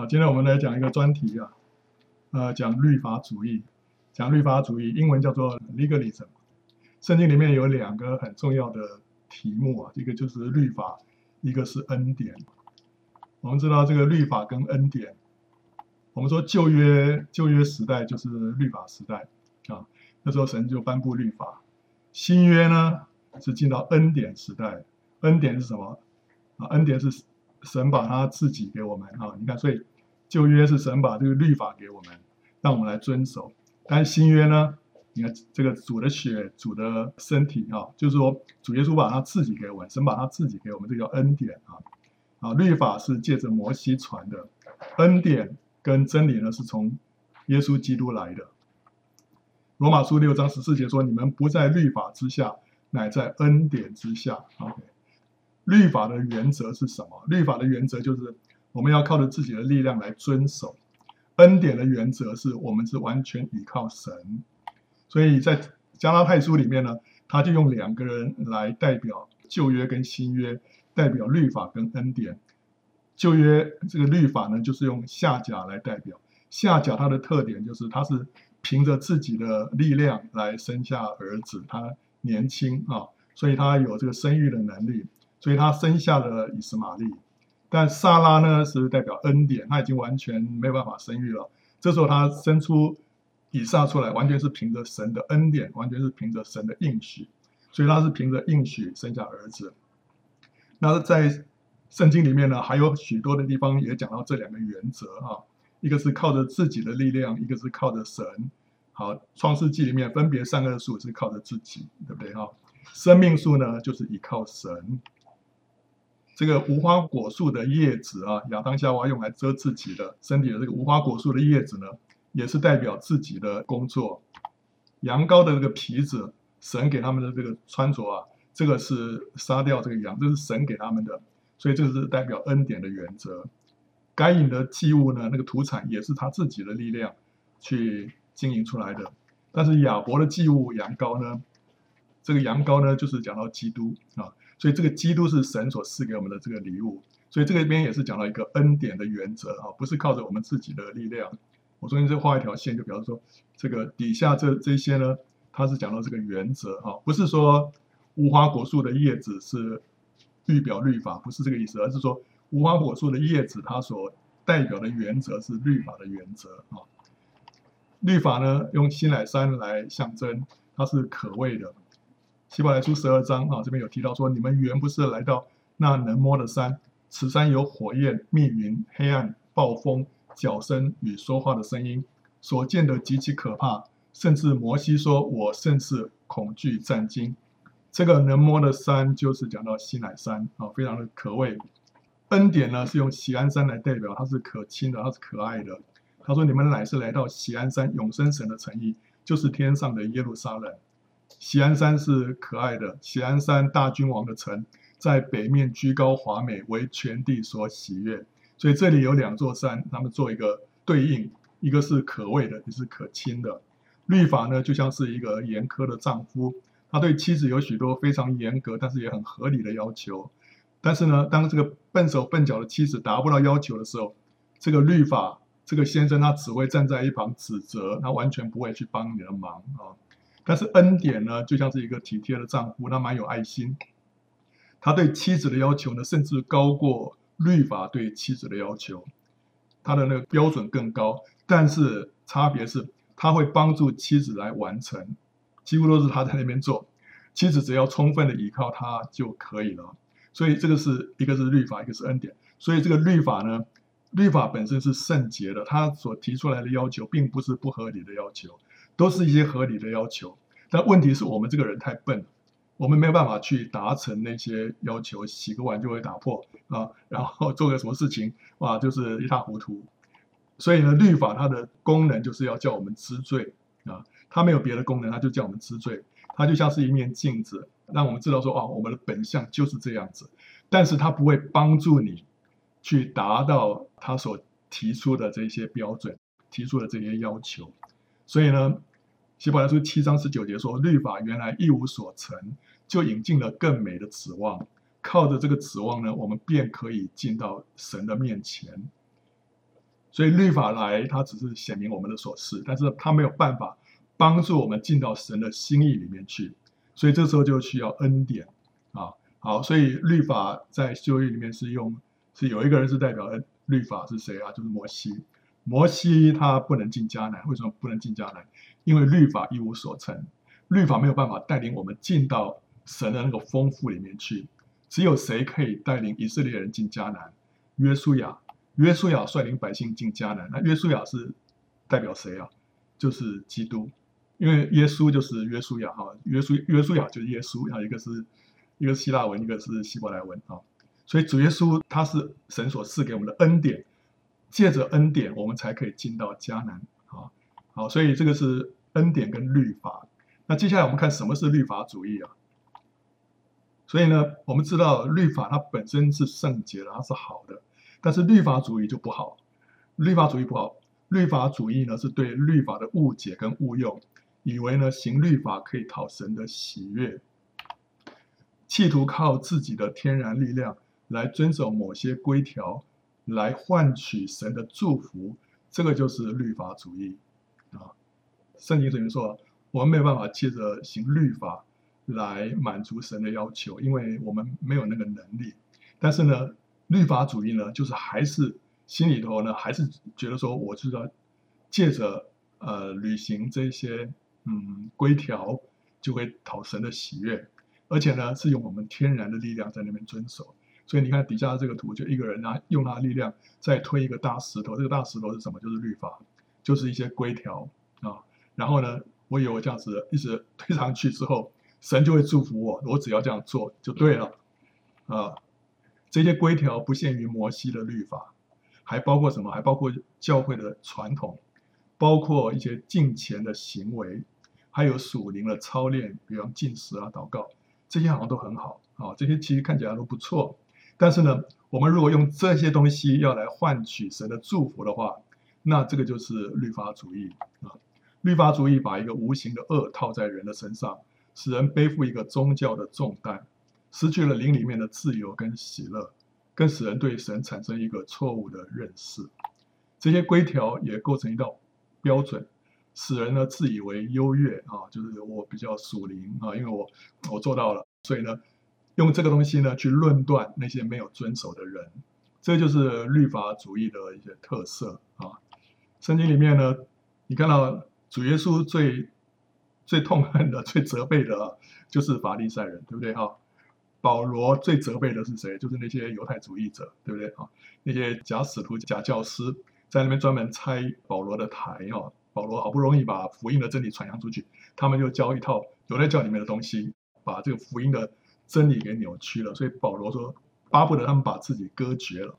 好，今天我们来讲一个专题啊，呃，讲律法主义，讲律法主义，英文叫做 legalism。圣经里面有两个很重要的题目啊，一个就是律法，一个是恩典。我们知道这个律法跟恩典，我们说旧约旧约时代就是律法时代啊，那时候神就颁布律法。新约呢是进到恩典时代，恩典是什么？啊，恩典是神把他自己给我们啊，你看，所以旧约是神把这个律法给我们，让我们来遵守。但新约呢，你看这个主的血、主的身体啊，就是说主耶稣把他自己给我们，神把他自己给我们，这叫恩典啊。啊，律法是借着摩西传的，恩典跟真理呢是从耶稣基督来的。罗马书六章十四节说：“你们不在律法之下，乃在恩典之下。” OK。律法的原则是什么？律法的原则就是我们要靠着自己的力量来遵守。恩典的原则是我们是完全依靠神。所以在加拉太书里面呢，他就用两个人来代表旧约跟新约，代表律法跟恩典。旧约这个律法呢，就是用夏甲来代表。夏甲它的特点就是它是凭着自己的力量来生下儿子，他年轻啊，所以他有这个生育的能力。所以他生下了以斯玛利，但撒拉呢是代表恩典，他已经完全没有办法生育了。这时候他生出以撒出来，完全是凭着神的恩典，完全是凭着神的应许，所以他是凭着应许生下儿子。那在圣经里面呢，还有许多的地方也讲到这两个原则啊，一个是靠着自己的力量，一个是靠着神。好，创世纪里面分别三个数是靠着自己，对不对哈？生命数呢就是依靠神。这个无花果树的叶子啊，亚当夏娃用来遮自己的身体的这个无花果树的叶子呢，也是代表自己的工作。羊羔的这个皮子，神给他们的这个穿着啊，这个是杀掉这个羊，这是神给他们的，所以这个是代表恩典的原则。该隐的祭物呢，那个土产也是他自己的力量去经营出来的。但是亚伯的祭物羊羔呢，这个羊羔呢，就是讲到基督啊。所以这个基督是神所赐给我们的这个礼物，所以这个边也是讲到一个恩典的原则啊，不是靠着我们自己的力量。我中间再画一条线，就表示说，这个底下这这些呢，它是讲到这个原则哈，不是说无花果树的叶子是预表律法，不是这个意思，而是说无花果树的叶子它所代表的原则是律法的原则啊。律法呢，用西乃山来象征，它是可畏的。希伯来书十二章啊，这边有提到说，你们原不是来到那能摸的山，此山有火焰、密云、黑暗、暴风、角声与说话的声音，所见的极其可怕，甚至摩西说：“我甚是恐惧战惊。”这个能摸的山就是讲到西乃山啊，非常的可畏。恩典呢是用喜安山来代表，它是可亲的，它是可爱的。他说：“你们乃是来到喜安山，永生神的诚意，就是天上的耶路撒冷。”锡安山是可爱的，锡安山大君王的城，在北面居高华美，为全地所喜悦。所以这里有两座山，他们做一个对应，一个是可畏的，一个是可亲的。律法呢，就像是一个严苛的丈夫，他对妻子有许多非常严格，但是也很合理的要求。但是呢，当这个笨手笨脚的妻子达不到要求的时候，这个律法，这个先生他只会站在一旁指责，他完全不会去帮你的忙啊。但是恩典呢，就像是一个体贴的丈夫，他蛮有爱心。他对妻子的要求呢，甚至高过律法对妻子的要求，他的那个标准更高。但是差别是，他会帮助妻子来完成，几乎都是他在那边做，妻子只要充分的依靠他就可以了。所以这个是一个是律法，一个是恩典。所以这个律法呢，律法本身是圣洁的，他所提出来的要求并不是不合理的要求。都是一些合理的要求，但问题是我们这个人太笨了，我们没有办法去达成那些要求，洗个碗就会打破啊，然后做个什么事情哇，就是一塌糊涂。所以呢，律法它的功能就是要叫我们知罪啊，它没有别的功能，它就叫我们知罪。它就像是一面镜子，让我们知道说啊，我们的本相就是这样子，但是它不会帮助你去达到它所提出的这些标准，提出的这些要求。所以呢。希伯来书七章十九节说：“律法原来一无所成，就引进了更美的指望。靠着这个指望呢，我们便可以进到神的面前。所以律法来，它只是显明我们的所是，但是它没有办法帮助我们进到神的心意里面去。所以这时候就需要恩典啊。好，所以律法在旧约里面是用，是有一个人是代表恩，律法是谁啊？就是摩西。摩西他不能进迦南，为什么不能进迦南？因为律法一无所成，律法没有办法带领我们进到神的那个丰富里面去。只有谁可以带领以色列人进迦南？约书亚。约书亚率领百姓进迦南，那约书亚是代表谁啊？就是基督，因为耶稣就是约书亚哈，约书约书亚就是耶稣啊，一个是一个是希腊文，一个是希伯来文啊，所以主耶稣他是神所赐给我们的恩典，借着恩典我们才可以进到迦南，好，所以这个是恩典跟律法。那接下来我们看什么是律法主义啊？所以呢，我们知道律法它本身是圣洁的，它是好的。但是律法主义就不好，律法主义不好。律法主义呢，是对律法的误解跟误用，以为呢行律法可以讨神的喜悦，企图靠自己的天然力量来遵守某些规条，来换取神的祝福。这个就是律法主义啊。圣经里面说，我们没有办法借着行律法来满足神的要求，因为我们没有那个能力。但是呢，律法主义呢，就是还是心里头呢，还是觉得说，我知道借着呃履行这些嗯规条，就会讨神的喜悦，而且呢是用我们天然的力量在那边遵守。所以你看底下这个图，就一个人啊用他的力量在推一个大石头，这个大石头是什么？就是律法，就是一些规条啊。然后呢，我以为我这样子一直推上去之后，神就会祝福我，我只要这样做就对了啊。这些规条不限于摩西的律法，还包括什么？还包括教会的传统，包括一些敬虔的行为，还有属灵的操练，比方禁食啊、祷告，这些好像都很好啊。这些其实看起来都不错。但是呢，我们如果用这些东西要来换取神的祝福的话，那这个就是律法主义啊。律法主义把一个无形的恶套在人的身上，使人背负一个宗教的重担。失去了灵里面的自由跟喜乐，更使人对神产生一个错误的认识。这些规条也构成一道标准，使人呢自以为优越啊，就是我比较属灵啊，因为我我做到了，所以呢用这个东西呢去论断那些没有遵守的人，这就是律法主义的一些特色啊。圣经里面呢，你看到主耶稣最最痛恨的、最责备的，就是法利赛人，对不对哈？保罗最责备的是谁？就是那些犹太主义者，对不对啊？那些假使徒、假教师在那边专门拆保罗的台啊！保罗好不容易把福音的真理传扬出去，他们就教一套犹太教里面的东西，把这个福音的真理给扭曲了。所以保罗说，巴不得他们把自己割绝了。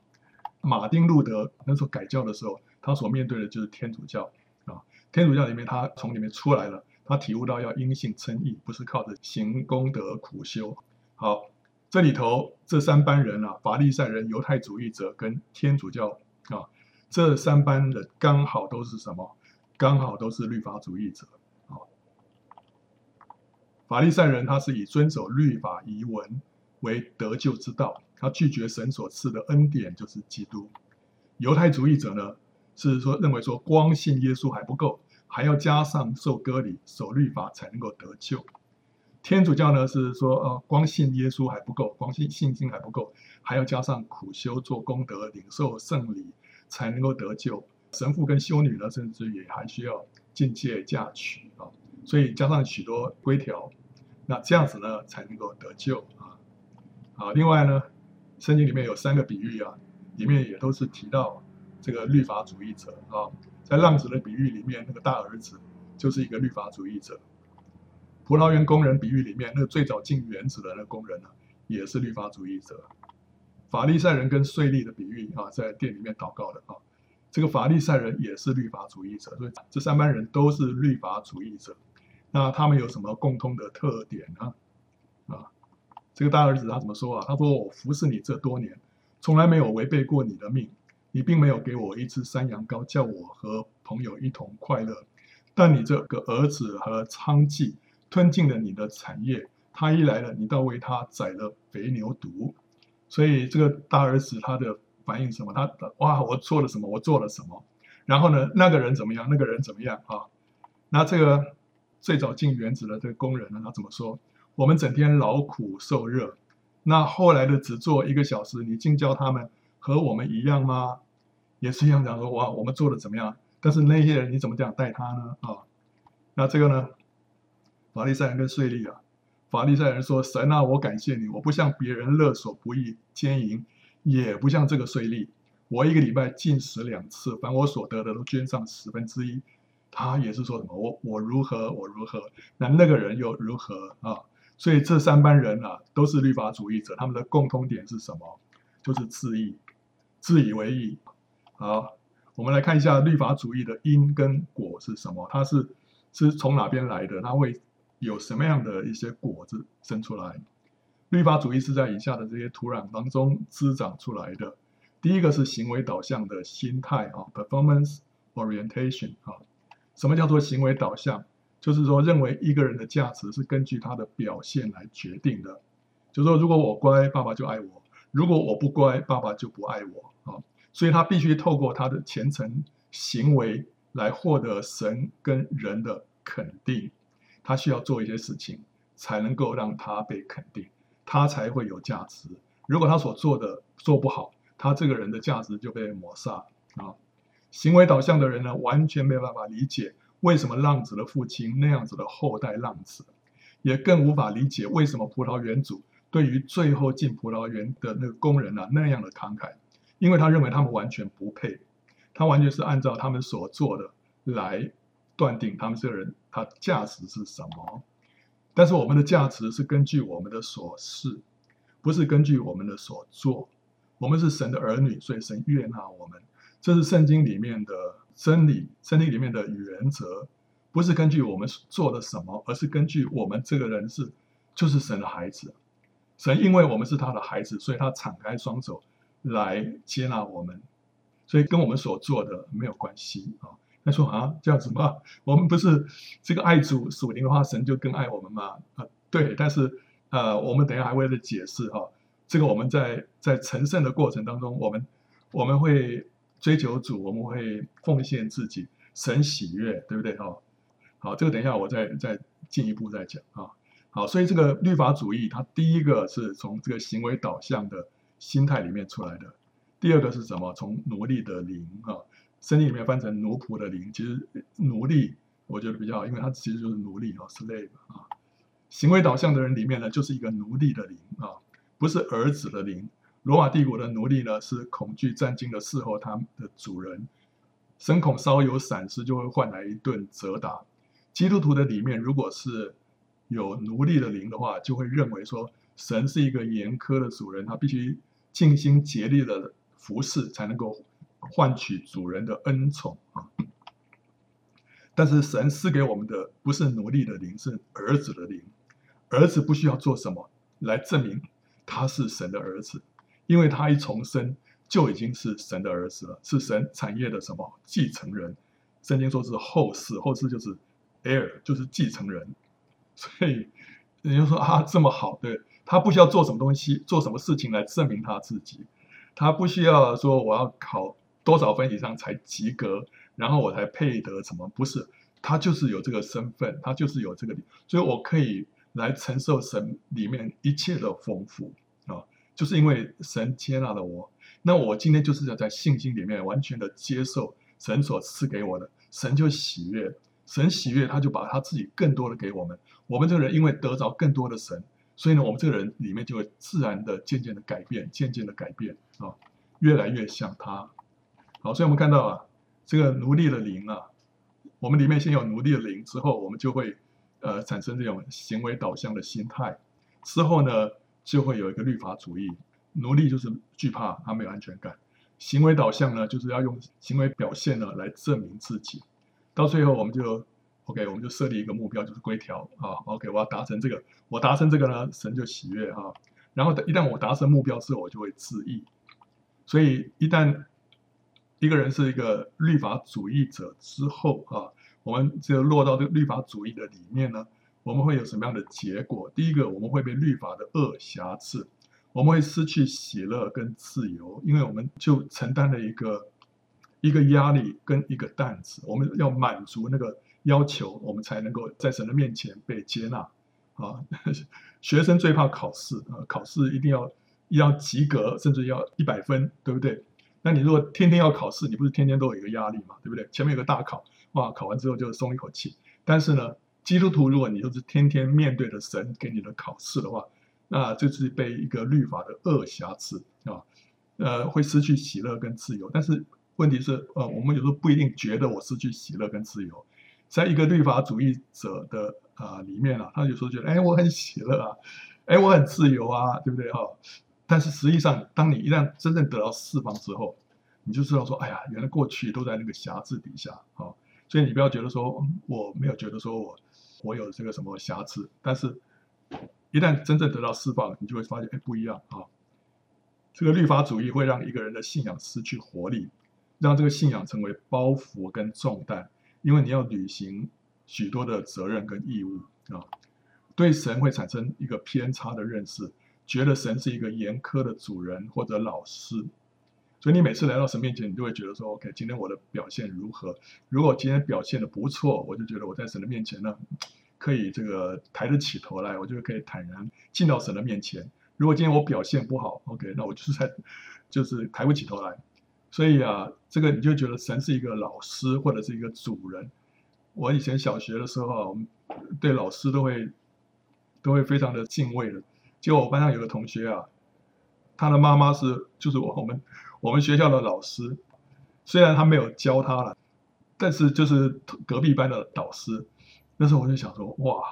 马丁路德那时候改教的时候，他所面对的就是天主教啊。天主教里面，他从里面出来了，他体悟到要因信称义，不是靠着行功德苦修。好。这里头这三班人啊，法利赛人、犹太主义者跟天主教啊，这三班人刚好都是什么？刚好都是律法主义者啊。法利赛人他是以遵守律法遗文为得救之道，他拒绝神所赐的恩典，就是基督。犹太主义者呢，是说认为说光信耶稣还不够，还要加上受割礼、守律法才能够得救。天主教呢是说，呃，光信耶稣还不够，光信信心还不够，还要加上苦修、做功德、领受圣礼，才能够得救。神父跟修女呢，甚至也还需要禁戒嫁娶啊，所以加上许多规条，那这样子呢才能够得救啊。啊，另外呢，圣经里面有三个比喻啊，里面也都是提到这个律法主义者啊，在浪子的比喻里面，那个大儿子就是一个律法主义者。葡萄园工人比喻里面，那个最早进园子的那个工人呢，也是律法主义者。法利赛人跟税吏的比喻啊，在店里面祷告的啊，这个法利赛人也是律法主义者，所以这三班人都是律法主义者。那他们有什么共通的特点呢？啊，这个大儿子他怎么说啊？他说：“我服侍你这多年，从来没有违背过你的命，你并没有给我一只山羊羔，叫我和朋友一同快乐。但你这个儿子和娼妓。”吞尽了你的产业，他一来了，你倒为他宰了肥牛犊，所以这个大儿子他的反应什么？他哇，我做了什么？我做了什么？然后呢，那个人怎么样？那个人怎么样啊？那这个最早进园子的这个工人呢，他怎么说？我们整天劳苦受热，那后来的只做一个小时，你竟教他们和我们一样吗？也是一样讲说哇，我们做的怎么样？但是那些人你怎么这样待他呢？啊，那这个呢？法利赛人跟税吏啊，法利赛人说：“神啊，我感谢你，我不像别人勒索不义奸淫，也不像这个税吏，我一个礼拜禁食两次，凡我所得的都捐上十分之一。”他也是说什么？我我如何我如何？那那个人又如何啊？所以这三班人啊，都是律法主义者，他们的共通点是什么？就是自义，自以为意。好，我们来看一下律法主义的因跟果是什么？它是是从哪边来的？它会。有什么样的一些果子生出来？律法主义是在以下的这些土壤当中滋长出来的。第一个是行为导向的心态啊，performance orientation 啊。什么叫做行为导向？就是说认为一个人的价值是根据他的表现来决定的。就是说，如果我乖，爸爸就爱我；如果我不乖，爸爸就不爱我啊。所以他必须透过他的虔诚行为来获得神跟人的肯定。他需要做一些事情，才能够让他被肯定，他才会有价值。如果他所做的做不好，他这个人的价值就被抹杀啊。行为导向的人呢，完全没有办法理解为什么浪子的父亲那样子的后代浪子，也更无法理解为什么葡萄园主对于最后进葡萄园的那个工人呢，那样的慷慨，因为他认为他们完全不配，他完全是按照他们所做的来。断定他们这个人他价值是什么？但是我们的价值是根据我们的所事，不是根据我们的所做。我们是神的儿女，所以神悦纳我们。这是圣经里面的真理，圣经里面的原则，不是根据我们做的什么，而是根据我们这个人是就是神的孩子。神因为我们是他的孩子，所以他敞开双手来接纳我们，所以跟我们所做的没有关系啊。他说啊，这样子吗？我们不是这个爱主属灵的话，神就更爱我们吗？啊，对。但是呃，我们等一下还会再解释哈。这个我们在在成圣的过程当中，我们我们会追求主，我们会奉献自己，神喜悦，对不对？哈，好，这个等一下我再再进一步再讲啊。好，所以这个律法主义，它第一个是从这个行为导向的心态里面出来的，第二个是什么？从奴隶的灵啊。圣经里面翻成奴仆的灵，其实奴隶我觉得比较好，因为它其实就是奴隶哦，slave 啊。行为导向的人里面呢，就是一个奴隶的灵啊，不是儿子的灵。罗马帝国的奴隶呢，是恐惧战惊的伺候他们的主人，深恐稍有闪失就会换来一顿责打。基督徒的里面，如果是有奴隶的灵的话，就会认为说，神是一个严苛的主人，他必须尽心竭力的服侍才能够。换取主人的恩宠啊！但是神赐给我们的不是奴隶的灵，是儿子的灵。儿子不需要做什么来证明他是神的儿子，因为他一重生就已经是神的儿子了，是神产业的什么继承人？圣经说是后嗣，后嗣就是 heir，就是继承人。所以人家说啊，这么好，对，他不需要做什么东西，做什么事情来证明他自己，他不需要说我要考。多少分以上才及格，然后我才配得什么？不是，他就是有这个身份，他就是有这个，所以我可以来承受神里面一切的丰富啊，就是因为神接纳了我，那我今天就是要在信心里面完全的接受神所赐给我的，神就喜悦，神喜悦，他就把他自己更多的给我们，我们这个人因为得着更多的神，所以呢，我们这个人里面就会自然的渐渐的改变，渐渐的改变啊，越来越像他。好，所以我们看到啊，这个奴隶的灵啊，我们里面先有奴隶的灵，之后我们就会呃产生这种行为导向的心态，之后呢就会有一个律法主义，奴隶就是惧怕，他没有安全感，行为导向呢就是要用行为表现呢来证明自己，到最后我们就 OK，我们就设立一个目标，就是规条啊，OK，我要达成这个，我达成这个呢，神就喜悦啊，然后一旦我达成目标之后，我就会自义，所以一旦一个人是一个律法主义者之后啊，我们就落到这个律法主义的里面呢，我们会有什么样的结果？第一个，我们会被律法的恶挟制，我们会失去喜乐跟自由，因为我们就承担了一个一个压力跟一个担子，我们要满足那个要求，我们才能够在神的面前被接纳啊。学生最怕考试啊，考试一定要要及格，甚至要一百分，对不对？那你如果天天要考试，你不是天天都有一个压力嘛，对不对？前面有个大考，哇，考完之后就松一口气。但是呢，基督徒如果你就是天天面对着神给你的考试的话，那就是被一个律法的恶瑕疵啊，呃，会失去喜乐跟自由。但是问题是，呃，我们有时候不一定觉得我失去喜乐跟自由，在一个律法主义者的啊、里面啊，他有时候觉得，哎，我很喜乐啊，哎，我很自由啊，对不对哈？但是实际上，当你一旦真正得到释放之后，你就知道说，哎呀，原来过去都在那个瑕疵底下啊。所以你不要觉得说，我没有觉得说我我有这个什么瑕疵，但是，一旦真正得到释放，你就会发现，哎，不一样啊！这个律法主义会让一个人的信仰失去活力，让这个信仰成为包袱跟重担，因为你要履行许多的责任跟义务啊，对神会产生一个偏差的认识，觉得神是一个严苛的主人或者老师。所以你每次来到神面前，你就会觉得说：“OK，今天我的表现如何？如果今天表现的不错，我就觉得我在神的面前呢，可以这个抬得起头来，我就可以坦然进到神的面前。如果今天我表现不好，OK，那我就是在就是抬不起头来。所以啊，这个你就觉得神是一个老师或者是一个主人。我以前小学的时候啊，我们对老师都会都会非常的敬畏的。结果我班上有个同学啊，他的妈妈是就是我我们。我们学校的老师，虽然他没有教他了，但是就是隔壁班的导师。那时候我就想说，哇，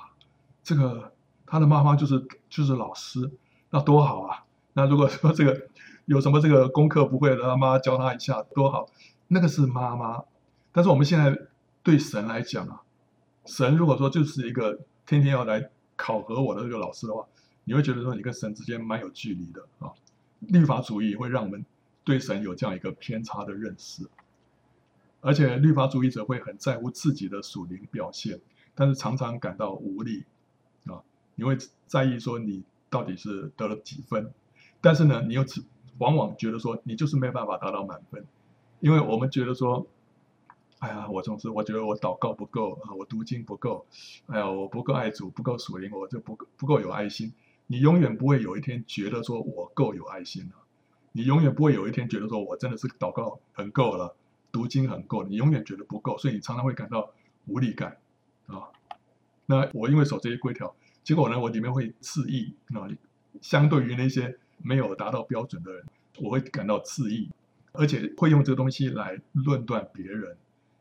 这个他的妈妈就是就是老师，那多好啊！那如果说这个有什么这个功课不会的，他妈教他一下多好。那个是妈妈，但是我们现在对神来讲啊，神如果说就是一个天天要来考核我的这个老师的话，你会觉得说你跟神之间蛮有距离的啊。律法主义会让我们。对神有这样一个偏差的认识，而且律法主义者会很在乎自己的属灵表现，但是常常感到无力啊。你会在意说你到底是得了几分，但是呢，你又只往往觉得说你就是没有办法达到满分，因为我们觉得说，哎呀，我总是我觉得我祷告不够啊，我读经不够，哎呀，我不够爱主，不够属灵，我就不不够有爱心。你永远不会有一天觉得说我够有爱心了。你永远不会有一天觉得说，我真的是祷告很够了，读经很够。你永远觉得不够，所以你常常会感到无力感啊。那我因为守这些规条，结果呢，我里面会自义啊。相对于那些没有达到标准的人，我会感到自义，而且会用这个东西来论断别人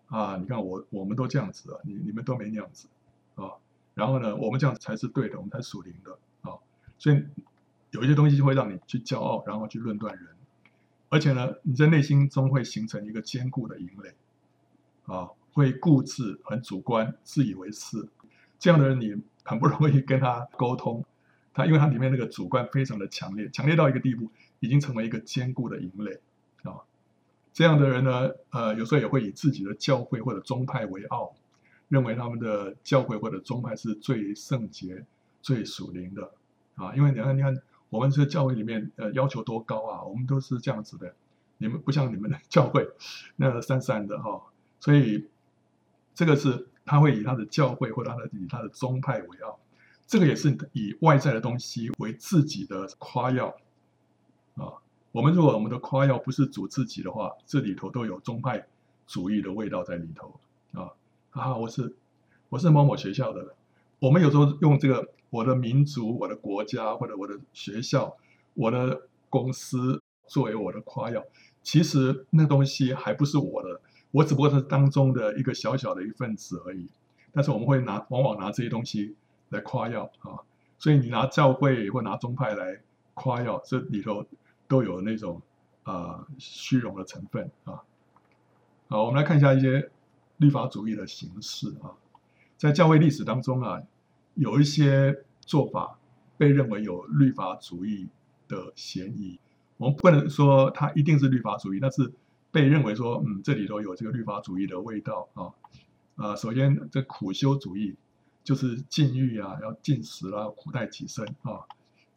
啊。你看我，我们都这样子啊，你你们都没那样子啊。然后呢，我们这样子才是对的，我们才属灵的啊。所以。有一些东西就会让你去骄傲，然后去论断人，而且呢，你在内心中会形成一个坚固的营垒，啊，会固执、很主观、自以为是，这样的人你很不容易跟他沟通，他因为他里面那个主观非常的强烈，强烈到一个地步，已经成为一个坚固的营垒，啊，这样的人呢，呃，有时候也会以自己的教会或者宗派为傲，认为他们的教会或者宗派是最圣洁、最属灵的，啊，因为你看，你看。我们这个教会里面，呃，要求多高啊？我们都是这样子的，你们不像你们的教会，那个散散的哈、哦。所以，这个是他会以他的教会或者他的以他的宗派为傲，这个也是以外在的东西为自己的夸耀啊。我们如果我们的夸耀不是主自己的话，这里头都有宗派主义的味道在里头啊啊！我是我是某某学校的，我们有时候用这个。我的民族、我的国家或者我的学校、我的公司作为我的夸耀，其实那东西还不是我的，我只不过是当中的一个小小的一份子而已。但是我们会拿，往往拿这些东西来夸耀啊，所以你拿教会或拿宗派来夸耀，这里头都有那种啊虚荣的成分啊。好，我们来看一下一些律法主义的形式啊，在教会历史当中啊。有一些做法被认为有律法主义的嫌疑，我们不能说它一定是律法主义，但是被认为说，嗯，这里头有这个律法主义的味道啊。啊，首先这苦修主义就是禁欲啊，要禁食啊，苦待己身啊。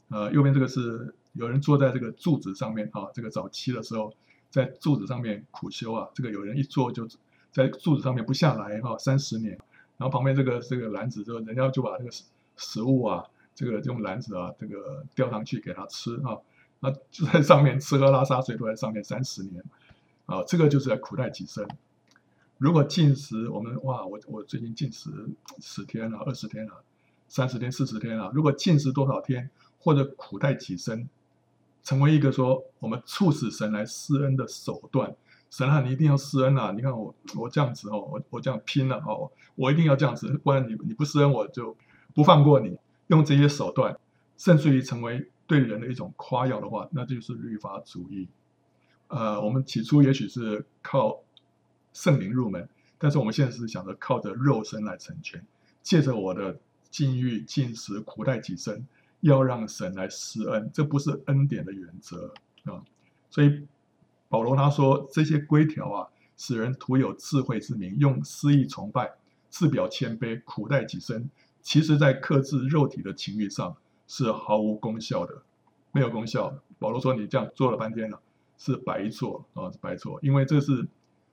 呃，右边这个是有人坐在这个柱子上面啊，这个早期的时候在柱子上面苦修啊，这个有人一坐就在柱子上面不下来哈，三十年，然后旁边这个这个篮子就人家就把这个食食物啊，这个用篮子啊，这个吊上去给他吃啊，那就在上面吃喝拉撒睡都在上面三十年，啊，这个就是在苦待己身。如果禁食，我们哇，我我最近禁食十天了，二十天了，三十天、四十天了。如果禁食多少天，或者苦待己身，成为一个说我们促使神来施恩的手段。神啊，你一定要施恩啊！你看我我这样子哦，我我这样拼了哦，我一定要这样子，不然你你不施恩，我就不放过你。用这些手段，甚至于成为对人的一种夸耀的话，那就是律法主义。呃，我们起初也许是靠。圣灵入门，但是我们现在是想着靠着肉身来成全，借着我的禁欲、禁食、苦待己身，要让神来施恩，这不是恩典的原则啊。所以保罗他说这些规条啊，使人徒有智慧之名，用私意崇拜，自表谦卑，苦待己身，其实在克制肉体的情欲上是毫无功效的，没有功效。保罗说你这样做了半天了，是白做啊，是白做，因为这是。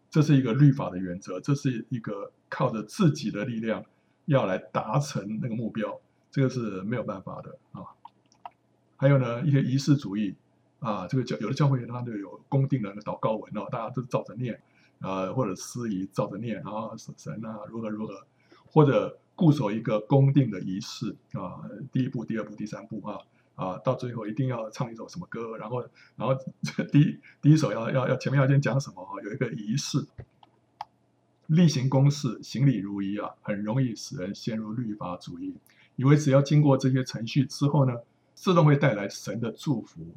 这是一个律法的原则，这是一个靠着自己的力量要来达成那个目标，这个是没有办法的啊。还有呢，一些仪式主义啊，这个教有的教会它就有公定的祷告文哦，大家都照着念啊，或者司仪照着念啊，神啊如何如何，或者固守一个公定的仪式啊，第一步、第二步、第三步啊。啊，到最后一定要唱一首什么歌，然后，然后第一第一首要要要前面要先讲什么哈，有一个仪式，例行公事，行礼如仪啊，很容易使人陷入律法主义，以为只要经过这些程序之后呢，自动会带来神的祝福，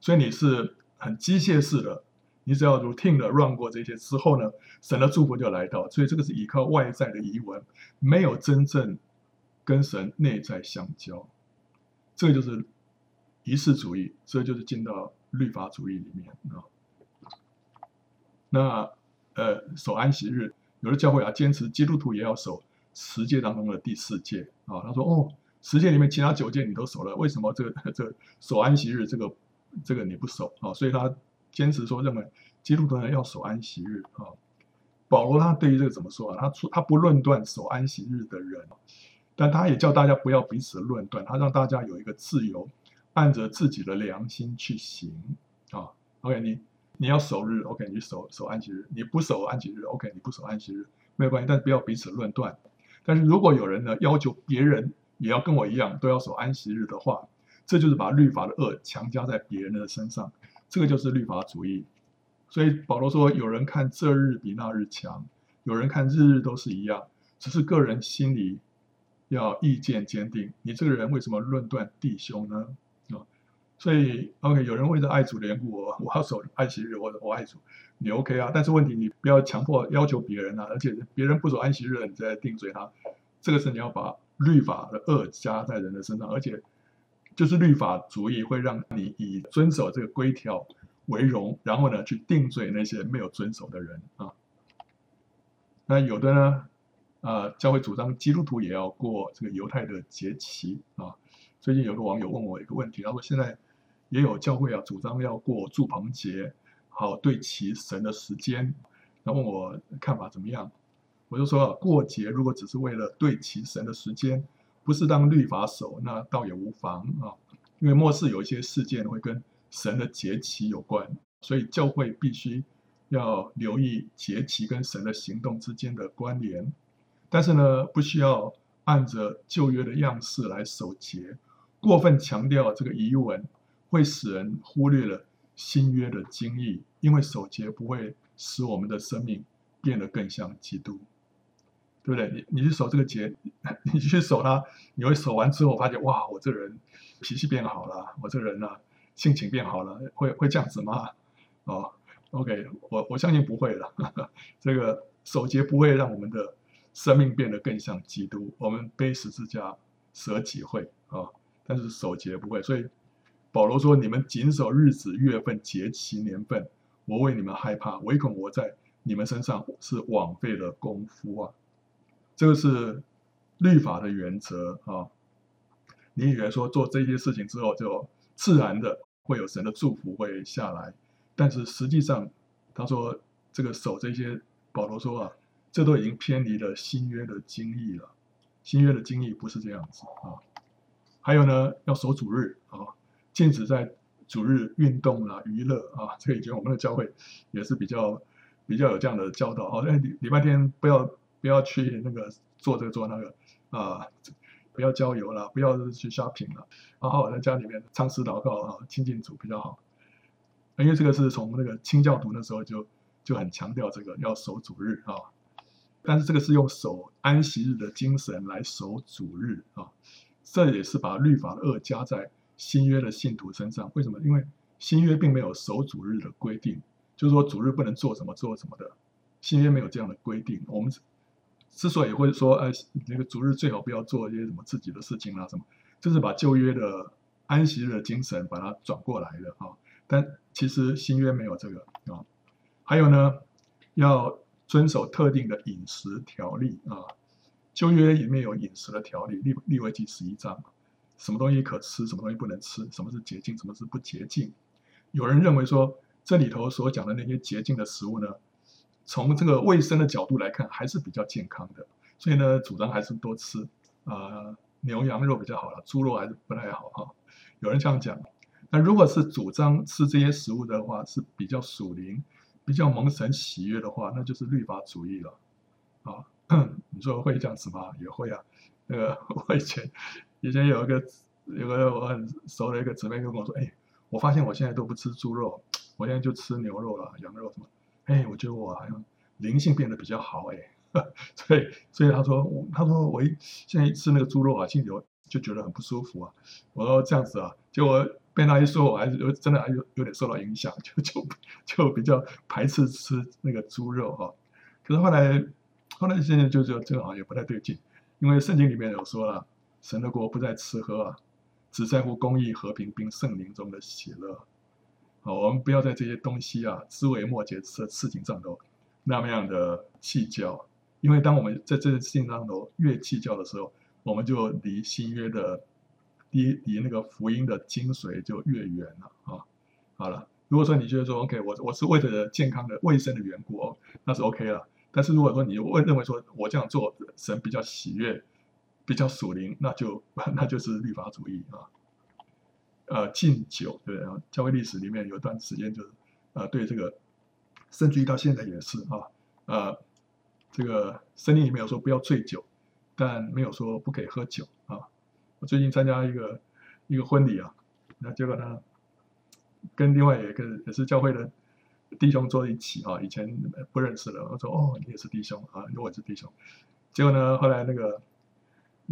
所以你是很机械式的，你只要 routine 的 run 过这些之后呢，神的祝福就来到，所以这个是依靠外在的仪文，没有真正跟神内在相交，这个就是。仪式主义，这就是进到律法主义里面啊。那呃，守安息日，有的教会啊坚持基督徒也要守十诫当中的第四诫啊。他说哦，十诫里面其他九诫你都守了，为什么这个这个守安息日这个这个你不守啊？所以他坚持说认为基督徒呢要守安息日啊。保罗他对于这个怎么说啊？他说他不论断守安息日的人，但他也叫大家不要彼此论断，他让大家有一个自由。按着自己的良心去行啊，OK，你你要守日，OK，你守守安息日，你不守安息日，OK，你不守安息日，没有关系，但是不要彼此论断。但是如果有人呢要求别人也要跟我一样都要守安息日的话，这就是把律法的恶强加在别人的身上，这个就是律法主义。所以保罗说，有人看这日比那日强，有人看日日都是一样，只是个人心里要意见坚定。你这个人为什么论断弟兄呢？所以，OK，有人为了爱主的缘故，我我要守安息日，或者我爱主，你 OK 啊？但是问题，你不要强迫要求别人啊，而且别人不守安息日，你再定罪他，这个是你要把律法的恶加在人的身上，而且就是律法主义会让你以遵守这个规条为荣，然后呢去定罪那些没有遵守的人啊。那有的呢，啊，教会主张基督徒也要过这个犹太的节期啊。最近有个网友问我一个问题，他说现在。也有教会啊，主张要过祝棚节，好对齐神的时间。然后问我看法怎么样？我就说啊，过节如果只是为了对齐神的时间，不是当律法守，那倒也无妨啊。因为末世有一些事件会跟神的节期有关，所以教会必须要留意节期跟神的行动之间的关联。但是呢，不需要按着旧约的样式来守节，过分强调这个仪文。会使人忽略了新约的精义，因为守节不会使我们的生命变得更像基督，对不对？你你去守这个节，你去守它，你会守完之后发现，哇，我这人脾气变好了，我这人呢、啊、性情变好了，会会这样子吗？哦，OK，我我相信不会的。这个守节不会让我们的生命变得更像基督，我们背十字架舍己会啊、但是守节不会，所以。保罗说：“你们谨守日子、月份、节期、年份，我为你们害怕，唯恐我在你们身上是枉费了功夫啊！这个是律法的原则啊！你以为说做这些事情之后就自然的会有神的祝福会下来，但是实际上他说这个守这些，保罗说啊，这都已经偏离了新约的经义了，新约的经义不是这样子啊。还有呢，要守主日啊，禁止在主日运动啊、娱乐啊，这个以前我们的教会也是比较比较有这样的教导啊，礼礼拜天不要不要去那个做这个做那个啊。不要郊游了，不要去 shopping 了，好好在家里面唱诗祷告啊，亲近主比较好。因为这个是从那个清教徒那时候就就很强调这个要守主日啊，但是这个是用守安息日的精神来守主日啊，这也是把律法的轭加在新约的信徒身上。为什么？因为新约并没有守主日的规定，就是说主日不能做什么做什么的，新约没有这样的规定。我们。之所以会说，哎，那个主日最好不要做一些什么自己的事情啊，什么，就是把旧约的安息日的精神把它转过来的啊。但其实新约没有这个啊。还有呢，要遵守特定的饮食条例啊。旧约里面有饮食的条例，利利未记十一章，什么东西可吃，什么东西不能吃，什么是洁净，什么是不洁净。有人认为说，这里头所讲的那些洁净的食物呢，从这个卫生的角度来看，还是比较健康的，所以呢，主张还是多吃啊、牛羊肉比较好了，猪肉还是不太好哈。有人这样讲。那如果是主张吃这些食物的话，是比较属灵、比较蒙神喜悦的话，那就是律法主义了啊。你说会这样子吗？也会啊。那个 我以前以前有一个有个我很熟的一个姊妹跟我说，哎，我发现我现在都不吃猪肉，我现在就吃牛肉了，羊肉什么。哎，我觉得我好像灵性变得比较好哎，所以所以他说，他说我一现在一吃那个猪肉啊，心里就觉得很不舒服啊。我说这样子啊，结果被他一说，我还是有真的还有有点受到影响，就就就比较排斥吃那个猪肉哈。可是后来后来现在就就这个好像也不太对劲，因为圣经里面有说了，神的国不在吃喝啊，只在乎公义、和平并圣灵中的喜乐。好，我们不要在这些东西啊，枝微末节的事情上头那么样的计较，因为当我们在这些事情上头越计较的时候，我们就离新约的离离那个福音的精髓就越远了啊。好了，如果说你觉得说 OK，我我是为了健康的卫生的缘故哦，那是 OK 了。但是如果说你认认为说我这样做神比较喜悦，比较属灵，那就那就是律法主义啊。呃，禁酒对，然后教会历史里面有一段时间就是，呃，对这个，甚至于到现在也是啊，呃，这个圣经里面有说不要醉酒，但没有说不可以喝酒啊。我最近参加一个一个婚礼啊，那结果呢，跟另外一个也是教会的弟兄坐一起啊，以前不认识的，我说哦，你也是弟兄啊，我是弟兄，结果呢，后来那个。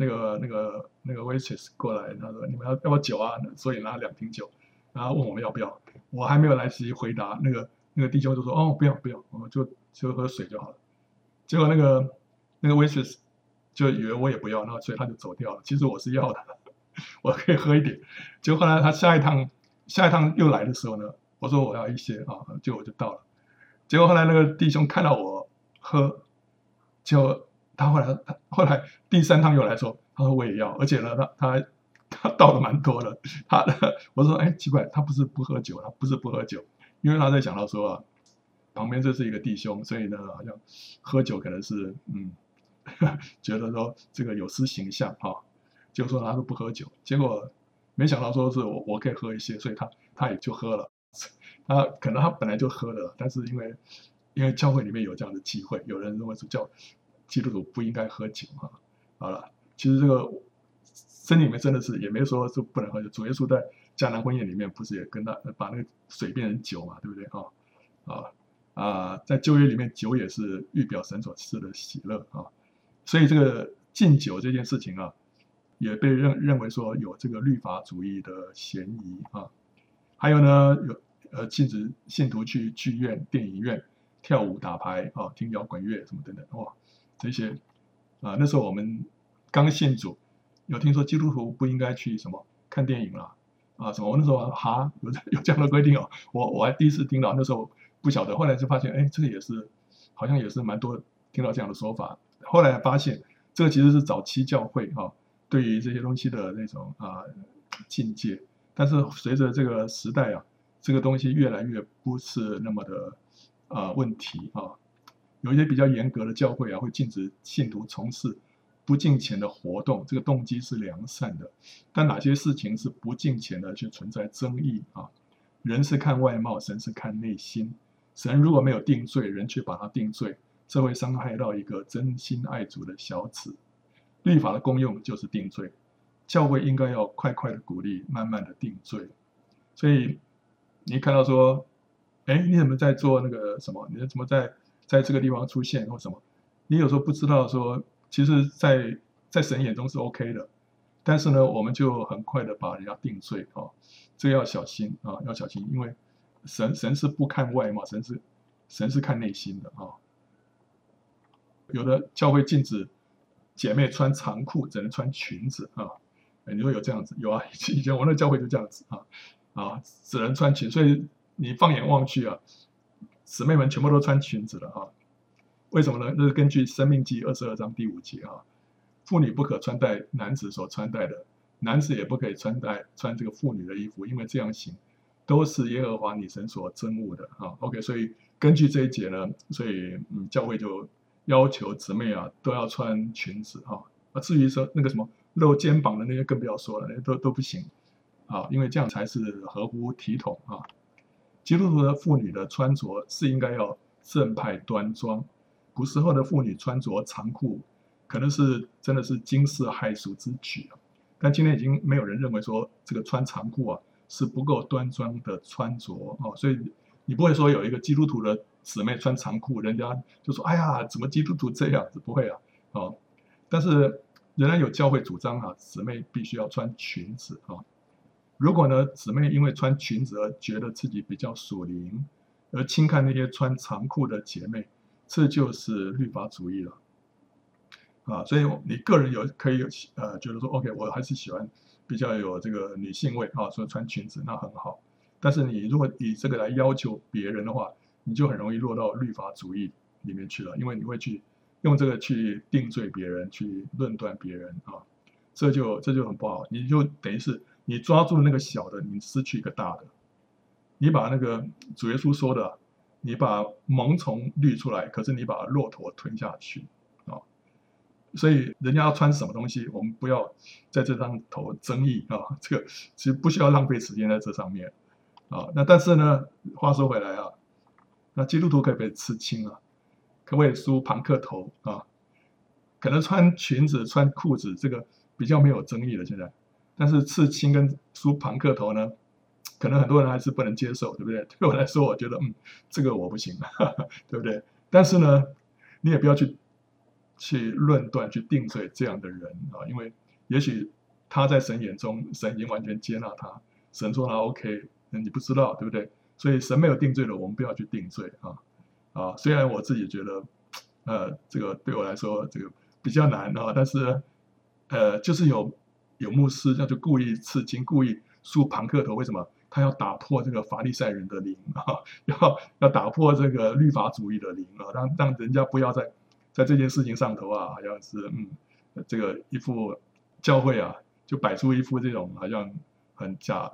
那个那个那个 waitress 过来，他说：“你们要要不要酒啊？”所以拿两瓶酒，然后问我们要不要。我还没有来得及回答，那个那个弟兄就说：“哦，不要不要，我们就就喝水就好了。”结果那个那个 waitress 就以为我也不要，然后所以他就走掉了。其实我是要的，我可以喝一点。结果后来他下一趟下一趟又来的时候呢，我说我要一些啊，就我就到了。结果后来那个弟兄看到我喝，就。他后来，他后来第三趟又来说，他说我也要，而且呢，他他他倒的蛮多的。他我说，哎，奇怪，他不是不喝酒，他不是不喝酒，因为他在想到说啊，旁边这是一个弟兄，所以呢，好像喝酒可能是嗯，觉得说这个有失形象哈、就说他都不喝酒，结果没想到说是我我可以喝一些，所以他他也就喝了。他可能他本来就喝了，但是因为因为教会里面有这样的机会，有人认为是叫。基督徒不应该喝酒哈，好了，其实这个圣经里面真的是也没说是不能喝酒。主耶稣在迦南婚宴里面不是也跟他把那个水变成酒嘛，对不对啊？啊啊，在旧约里面酒也是预表神所赐的喜乐啊，所以这个禁酒这件事情啊，也被认认为说有这个律法主义的嫌疑啊。还有呢，有呃禁止信徒去剧院、电影院跳舞、打牌啊、听摇滚乐什么等等哇。这些啊，那时候我们刚信主，有听说基督徒不应该去什么看电影了啊？什么？我那时候哈有有这样的规定哦，我我还第一次听到，那时候不晓得，后来就发现，哎，这个也是好像也是蛮多听到这样的说法。后来发现，这个其实是早期教会哈、啊、对于这些东西的那种啊境界，但是随着这个时代啊，这个东西越来越不是那么的啊、问题啊。有一些比较严格的教会啊，会禁止信徒从事不敬虔的活动，这个动机是良善的。但哪些事情是不敬虔的，却存在争议啊？人是看外貌，神是看内心。神如果没有定罪，人却把他定罪，这会伤害到一个真心爱主的小子。律法的功用就是定罪，教会应该要快快的鼓励，慢慢的定罪。所以你看到说，哎，你怎么在做那个什么？你怎么在在这个地方出现或什么？你有时候不知道说，其实在，在神眼中是 OK 的，但是呢，我们就很快的把人家定罪啊，这要小心啊，要小心，因为神神是不看外貌，神是神是看内心的啊。有的教会禁止。姐妹穿长裤只能穿裙子啊！你说有这样子？有啊，以前我那教会就这样子啊啊，只能穿裙。所以你放眼望去啊，姊妹们全部都穿裙子了哈！为什么呢？那是根据《生命记》二十二章第五节啊，妇女不可穿戴男子所穿戴的，男子也不可以穿戴穿这个妇女的衣服，因为这样行都是耶和华女神所憎恶的啊。OK，所以根据这一节呢，所以嗯，教会就。要求姊妹啊都要穿裙子哈，啊至于说那个什么露肩膀的那些更不要说了，那些都都不行啊，因为这样才是合乎体统啊。基督徒的妇女的穿着是应该要正派端庄，古时候的妇女穿着长裤可能是真的是惊世骇俗之举啊，但今天已经没有人认为说这个穿长裤啊是不够端庄的穿着啊，所以你不会说有一个基督徒的。姊妹穿长裤，人家就说：“哎呀，怎么基督徒这样子？不会啊，哦，但是仍然有教会主张啊，姊妹必须要穿裙子啊。如果呢，姊妹因为穿裙子而觉得自己比较属灵，而轻看那些穿长裤的姐妹，这就是律法主义了啊。所以你个人有可以有呃，觉得说，OK，我还是喜欢比较有这个女性味啊，所以穿裙子那很好。但是你如果以这个来要求别人的话，你就很容易落到律法主义里面去了，因为你会去用这个去定罪别人，去论断别人啊，这就这就很不好。你就等于是你抓住那个小的，你失去一个大的。你把那个主耶稣说的，你把蠓虫滤出来，可是你把骆驼吞下去啊。所以人家要穿什么东西，我们不要在这上头争议啊。这个其实不需要浪费时间在这上面啊。那但是呢，话说回来啊。那基督徒可不可以吃青啊？可不可以梳庞克头啊？可能穿裙子、穿裤子这个比较没有争议的现在，但是刺青跟梳庞克头呢，可能很多人还是不能接受，对不对？对我来说，我觉得嗯，这个我不行，哈哈，对不对？但是呢，你也不要去去论断、去定罪这样的人啊，因为也许他在神眼中，神已经完全接纳他，神说他 OK，你不知道，对不对？所以神没有定罪的，我们不要去定罪啊啊！虽然我自己觉得，呃，这个对我来说这个比较难啊，但是呃，就是有有牧师，那就故意刺青，故意梳庞克头，为什么？他要打破这个法利赛人的灵 啊，要要打破这个律法主义的灵啊，让让人家不要在在这件事情上头啊，好像是嗯，这个一副教会啊，就摆出一副这种好像很假。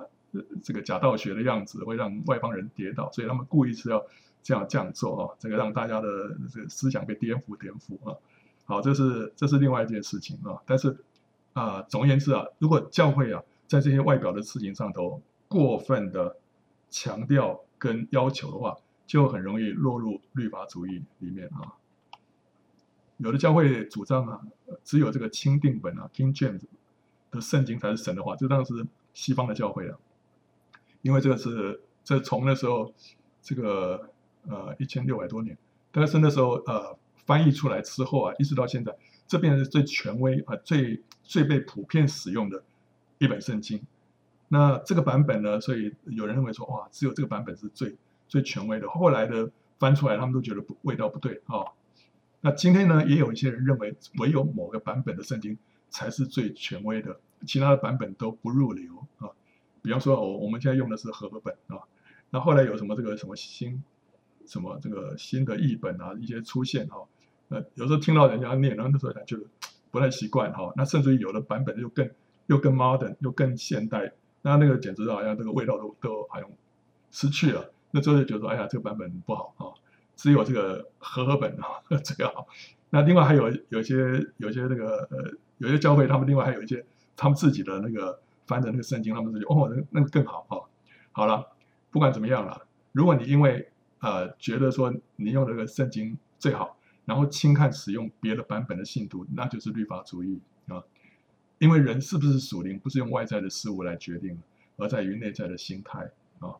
这个假道学的样子会让外邦人跌倒，所以他们故意是要这样这样做啊，这个让大家的这个思想被颠覆颠覆啊。好，这是这是另外一件事情啊。但是啊，总而言之啊，如果教会啊在这些外表的事情上头过分的强调跟要求的话，就很容易落入律法主义里面啊。有的教会主张啊，只有这个钦定本啊 （King James） 的圣经才是神的话，这当然是西方的教会啊。因为这个是这从那时候这个呃一千六百多年，但是那时候呃翻译出来之后啊，一直到现在，这边是最权威啊、最最被普遍使用的一本圣经。那这个版本呢，所以有人认为说哇，只有这个版本是最最权威的。后来的翻出来，他们都觉得味道不对啊、那今天呢，也有一些人认为唯有某个版本的圣经才是最权威的，其他的版本都不入流啊。比方说，我我们现在用的是和合本啊，那后来有什么这个什么新什么这个新的译本啊，一些出现哈，呃，有时候听到人家念，然后那时候觉得不太习惯哈，那甚至于有的版本又更又更 modern，又更现代，那那个简直好像这个味道都都好像失去了。那之后就觉得说，哎呀，这个版本不好啊，只有这个和合本啊最好。那另外还有有些有些那个呃，有些教会他们另外还有一些他们自己的那个翻的那个圣经，他们自己哦，那那个更好啊。好了，不管怎么样了，如果你因为呃觉得说你用这个圣经最好，然后轻看使用别的版本的信徒，那就是律法主义啊。因为人是不是属灵，不是用外在的事物来决定，而在于内在的心态啊。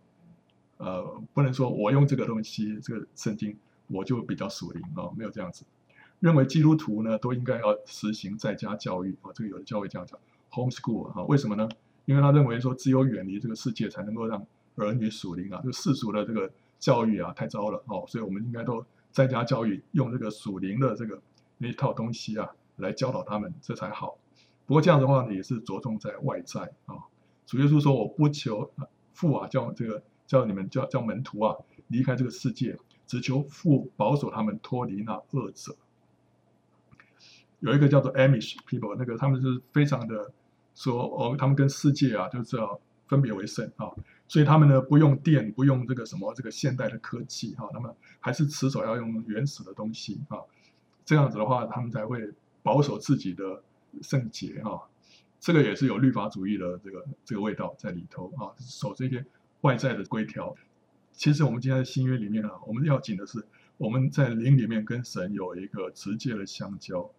呃，不能说我用这个东西，这个圣经我就比较属灵啊，没有这样子。认为基督徒呢都应该要实行在家教育啊，这个有的教会这样讲，homeschool 啊，为什么呢？因为他认为说只有远离这个世界，才能够让儿女属灵啊，就世俗的这个教育啊太糟了哦，所以我们应该都在家教育，用这个属灵的这个那一套东西啊来教导他们，这才好。不过这样的话呢，也是着重在外在啊。主耶稣说：“我不求父啊，叫这个。”叫你们叫叫门徒啊，离开这个世界，只求父保守他们脱离那恶者。有一个叫做 Amish people，那个他们是非常的说哦，他们跟世界啊就是要分别为圣啊，所以他们呢不用电，不用这个什么这个现代的科技哈，那么还是持守要用原始的东西啊，这样子的话，他们才会保守自己的圣洁啊。这个也是有律法主义的这个这个味道在里头啊，守这些。外在的规条，其实我们今天在新约里面啊，我们要紧的是我们在灵里面跟神有一个直接的相交，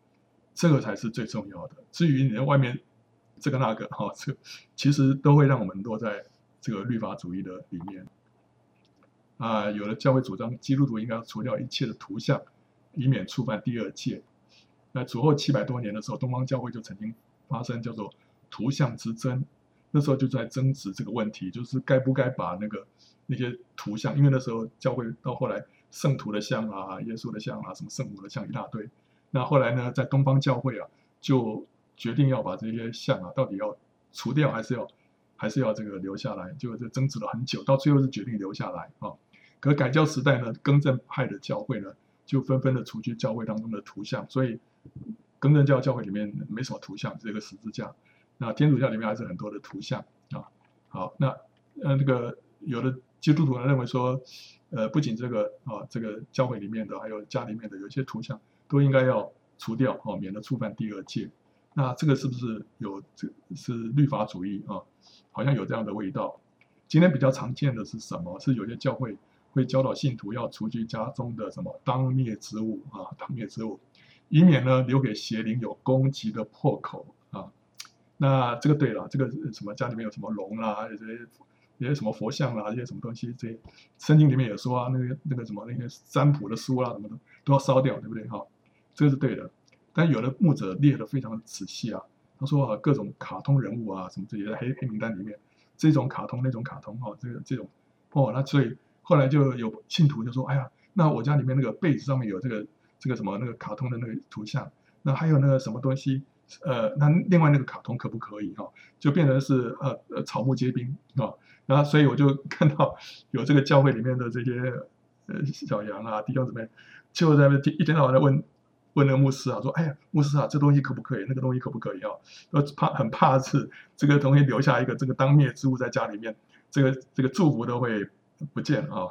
这个才是最重要的。至于你在外面这个那个哈，这其实都会让我们落在这个律法主义的理念。啊，有的教会主张基督徒应该除掉一切的图像，以免触犯第二诫。那主后七百多年的时候，东方教会就曾经发生叫做图像之争。那时候就在争执这个问题，就是该不该把那个那些图像，因为那时候教会到后来圣徒的像啊、耶稣的像啊、什么圣母的像一大堆。那后来呢，在东方教会啊，就决定要把这些像啊，到底要除掉还是要还是要这个留下来，就这争执了很久，到最后是决定留下来啊。可改教时代呢，更正派的教会呢，就纷纷的除去教会当中的图像，所以更正教教会里面没什么图像，这个十字架。那天主教里面还是很多的图像啊，好，那呃那个有的基督徒呢认为说，呃不仅这个啊这个教会里面的，还有家里面的有些图像都应该要除掉哦，免得触犯第二诫。那这个是不是有这是律法主义啊？好像有这样的味道。今天比较常见的是什么？是有些教会会教导信徒要除去家中的什么当灭之物啊，当灭之物，以免呢留给邪灵有攻击的破口啊。那这个对了，这个什么家里面有什么龙啦，有些有些什么佛像啦，这些什么东西，这些圣经里面也说啊，那个那个什么那些占卜的书啦，什么的都要烧掉，对不对？哈，这个是对的。但有的牧者列的非常的仔细啊，他说啊，各种卡通人物啊，什么这些在黑黑名单里面，这种卡通那种卡通哦，这个这种哦，那所以后来就有信徒就说，哎呀，那我家里面那个被子上面有这个这个什么那个卡通的那个图像，那还有那个什么东西。呃，那另外那个卡通可不可以哈、哦？就变成是呃呃草木皆兵啊。然后所以我就 看到有这个教会里面的这些呃小羊啊弟兄姊妹，就在那一天到晚的问问那个牧师啊，说：“哎呀，牧师啊，这东西可不可以？那个东西可不可以啊？”都怕很怕是这个东西留下一个这个当灭之物在家里面，这个这个祝福都会不见啊。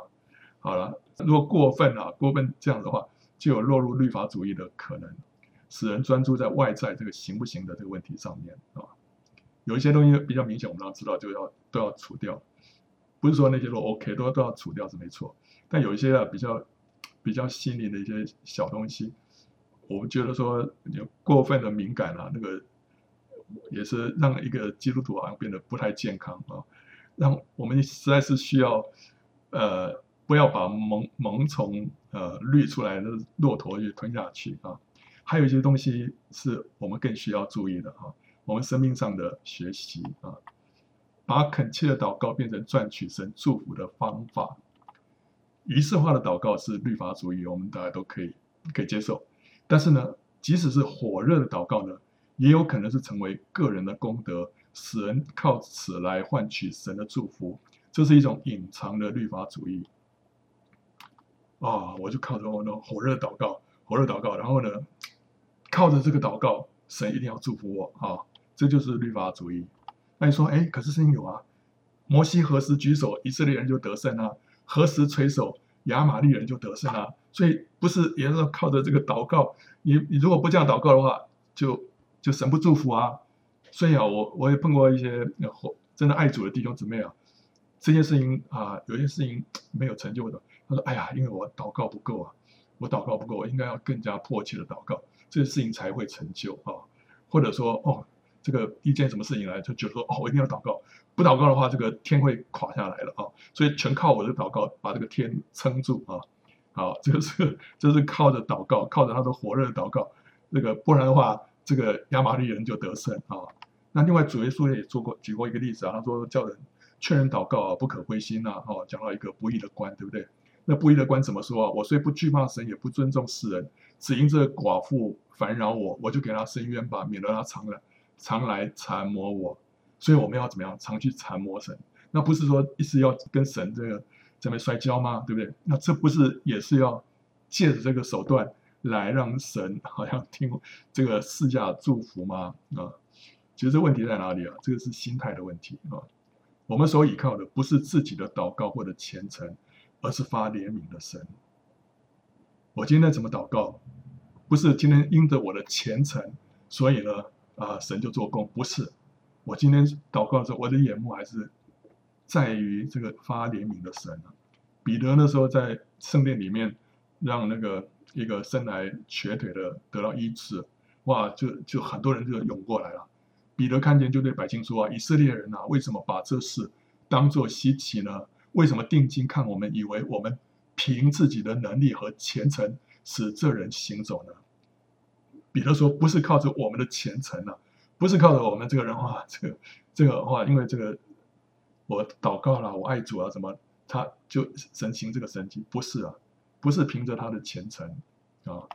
好了，如果过分啊过分这样的话，就有落入律法主义的可能。使人专注在外在这个行不行的这个问题上面啊，有一些东西比较明显，我们要知道就要都要除掉，不是说那些都 OK 都都要除掉是没错，但有一些啊比较比较心灵的一些小东西，我们觉得说有过分的敏感啊，那个也是让一个基督徒好像变得不太健康啊，让我们实在是需要呃不要把萌萌从呃滤出来的骆驼去吞下去啊。还有一些东西是我们更需要注意的啊，我们生命上的学习啊，把恳切的祷告变成赚取神祝福的方法。仪式化的祷告是律法主义，我们大家都可以可以接受。但是呢，即使是火热的祷告呢，也有可能是成为个人的功德，使人靠此来换取神的祝福。这是一种隐藏的律法主义。啊，我就靠着我那火热祷告，火热祷告，然后呢，靠着这个祷告，神一定要祝福我啊！这就是律法主义。那你说，哎，可是圣经有啊，摩西何时举手，以色列人就得胜啊；何时垂手，亚玛力人就得胜啊。所以不是也是靠着这个祷告，你你如果不这样祷告的话，就就神不祝福啊。所以啊，我我也碰过一些真的爱主的弟兄姊妹啊，这件事情啊，有些事情没有成就的，他说：“哎呀，因为我祷告不够啊，我祷告不够，应该要更加迫切的祷告，这个事情才会成就啊。”或者说，哦，这个一件什么事情来，就觉得说，哦，我一定要祷告，不祷告的话，这个天会垮下来了啊。所以全靠我的祷告把这个天撑住啊。好，这个是这是靠着祷告，靠着他的火热的祷告，这个不然的话，这个亚玛力人就得胜啊。那另外主耶稣也做过举过一个例子啊，他说叫人劝人祷告啊，不可灰心呐。哦，讲到一个不义的官，对不对？那不义的官怎么说啊？我虽不惧怕神，也不尊重世人，只因这寡妇烦扰我，我就给他伸冤吧，免得他常来常来缠磨我。所以我们要怎么样？常去缠磨神。那不是说一直要跟神这个这边摔跤吗？对不对？那这不是也是要借着这个手段来让神好像听这个赐下祝福吗？啊，其实这问题在哪里啊？这个是心态的问题啊。我们所依靠的不是自己的祷告或者虔诚。而是发怜悯的神。我今天怎么祷告？不是今天因着我的虔诚，所以呢，啊，神就做工。不是，我今天祷告的时候，我的眼目还是在于这个发怜悯的神。彼得那时候在圣殿里面，让那个一个生来瘸腿的得到医治，哇，就就很多人就涌过来了。彼得看见就对百姓说啊：“以色列人啊，为什么把这事当作稀奇呢？”为什么定睛看我们，以为我们凭自己的能力和虔诚使这人行走呢？彼得说：“不是靠着我们的虔诚啊，不是靠着我们这个人话，这个这个话，因为这个我祷告了，我爱主啊，什么他就神行这个神迹，不是啊，不是凭着他的虔诚啊。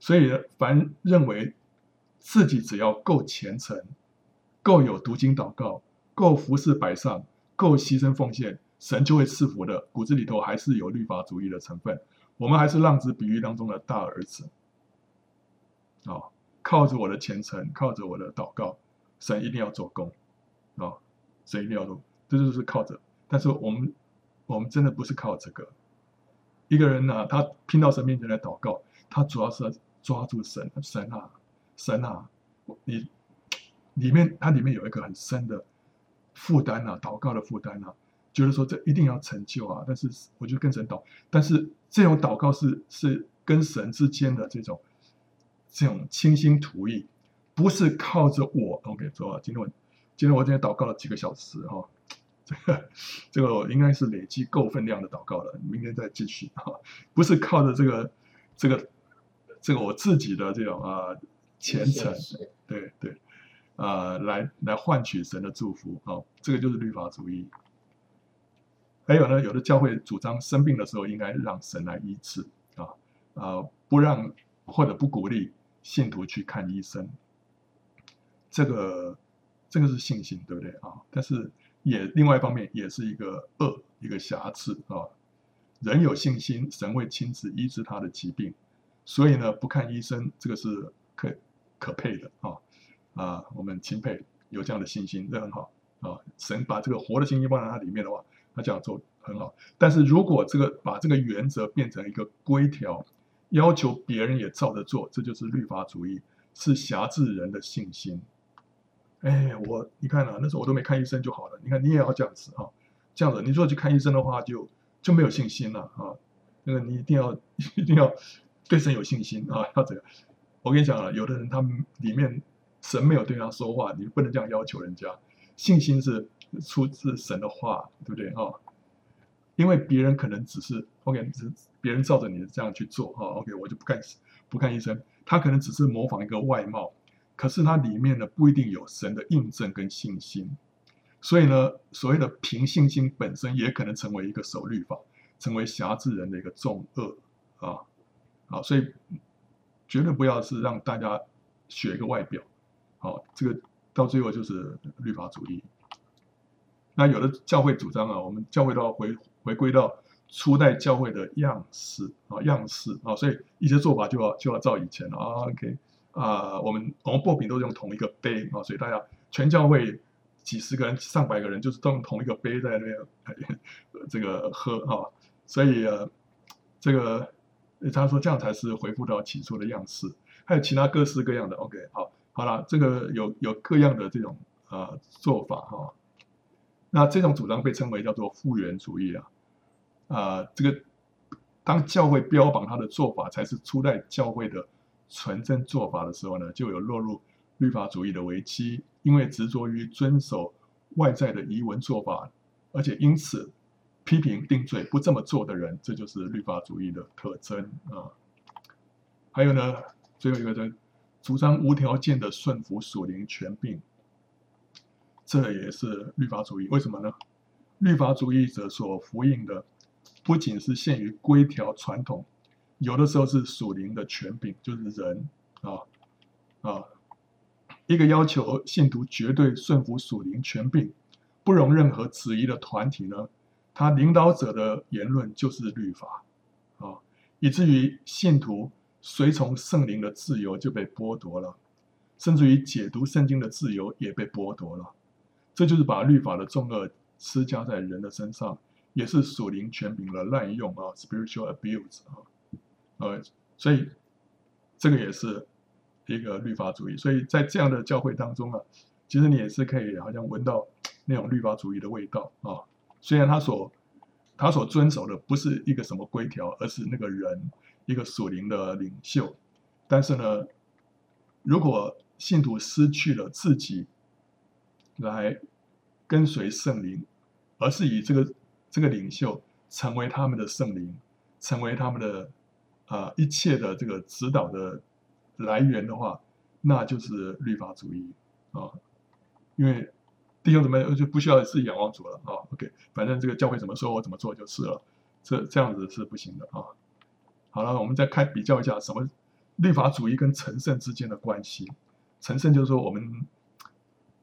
所以凡认为自己只要够虔诚，够有读经祷告，够服侍摆上，够牺牲奉献。”神就会赐福的，骨子里头还是有律法主义的成分。我们还是浪子比喻当中的大儿子，啊，靠着我的虔诚，靠着我的祷告，神一定要做工，啊、神一定要做，这就是靠着。但是我们，我们真的不是靠这个。一个人呢、他拼到神面前来祷告，他主要是要抓住神，神啊，神啊，你里面，它里面有一个很深的负担啊，祷告的负担啊。就是说这一定要成就啊，但是我就跟神祷，但是这种祷告是是跟神之间的这种这种清心图意，不是靠着我。OK，说啊，今天我今天我今天祷告了几个小时哈、哦，这个这个我应该是累积够分量的祷告了，明天再继续哈、哦，不是靠着这个这个这个我自己的这种啊虔诚，对对啊来来换取神的祝福啊、哦，这个就是律法主义。还有呢，有的教会主张生病的时候应该让神来医治啊啊，不让或者不鼓励信徒去看医生。这个这个是信心，对不对啊？但是也另外一方面也是一个恶，一个瑕疵啊。人有信心，神会亲自医治他的疾病，所以呢，不看医生这个是可可配的啊啊，我们钦佩有这样的信心，这很好啊。神把这个活的信心放在他里面的话。他这样做很好，但是如果这个把这个原则变成一个规条，要求别人也照着做，这就是律法主义，是辖制人的信心。哎，我你看啊，那时候我都没看医生就好了，你看你也要这样子啊，这样子，你如果去看医生的话就，就没有信心了啊。那个你一定要 一定要对神有信心啊，要这样。我跟你讲啊，有的人他们里面神没有对他说话，你不能这样要求人家，信心是。出自神的话，对不对哈？因为别人可能只是 OK，只别人照着你这样去做哈。OK，我就不看不看医生，他可能只是模仿一个外貌，可是他里面呢不一定有神的印证跟信心。所以呢，所谓的凭信心本身也可能成为一个守律法，成为辖制人的一个重恶啊。好，所以绝对不要是让大家学一个外表，好，这个到最后就是律法主义。那有的教会主张啊，我们教会都要回回归到初代教会的样式啊，样式啊，所以一些做法就要就要照以前啊。OK 啊，我们我们擘饼都是用同一个杯啊，所以大家全教会几十个人、上百个人，就是用同一个杯在那边 这个喝啊，所以呃，这个他说这样才是恢复到起初的样式。还有其他各式各样的，OK，好，好了，这个有有各样的这种呃做法哈。那这种主张被称为叫做复原主义啊，啊、这个当教会标榜他的做法才是初代教会的纯正做法的时候呢，就有落入律法主义的危机，因为执着于遵守外在的仪文做法，而且因此批评定罪不这么做的人，这就是律法主义的特征啊。还有呢，最后一个呢，主张无条件的顺服属灵权柄。这也是律法主义，为什么呢？律法主义者所呼应的，不仅是限于规条传统，有的时候是属灵的权柄，就是人啊啊，一个要求信徒绝对顺服属灵权柄，不容任何质疑的团体呢，他领导者的言论就是律法啊，以至于信徒随从圣灵的自由就被剥夺了，甚至于解读圣经的自由也被剥夺了。这就是把律法的重轭施加在人的身上，也是属灵权柄的滥用啊，spiritual abuse 啊，呃，所以这个也是一个律法主义。所以在这样的教会当中啊，其实你也是可以好像闻到那种律法主义的味道啊。虽然他所他所遵守的不是一个什么规条，而是那个人一个属灵的领袖，但是呢，如果信徒失去了自己。来跟随圣灵，而是以这个这个领袖成为他们的圣灵，成为他们的啊、一切的这个指导的来源的话，那就是律法主义啊。因为弟兄姊妹就不需要自己仰望主了啊。OK，反正这个教会怎么说，我怎么做就是了。这这样子是不行的啊。好了，我们再看比较一下什么律法主义跟成圣之间的关系。成圣就是说我们。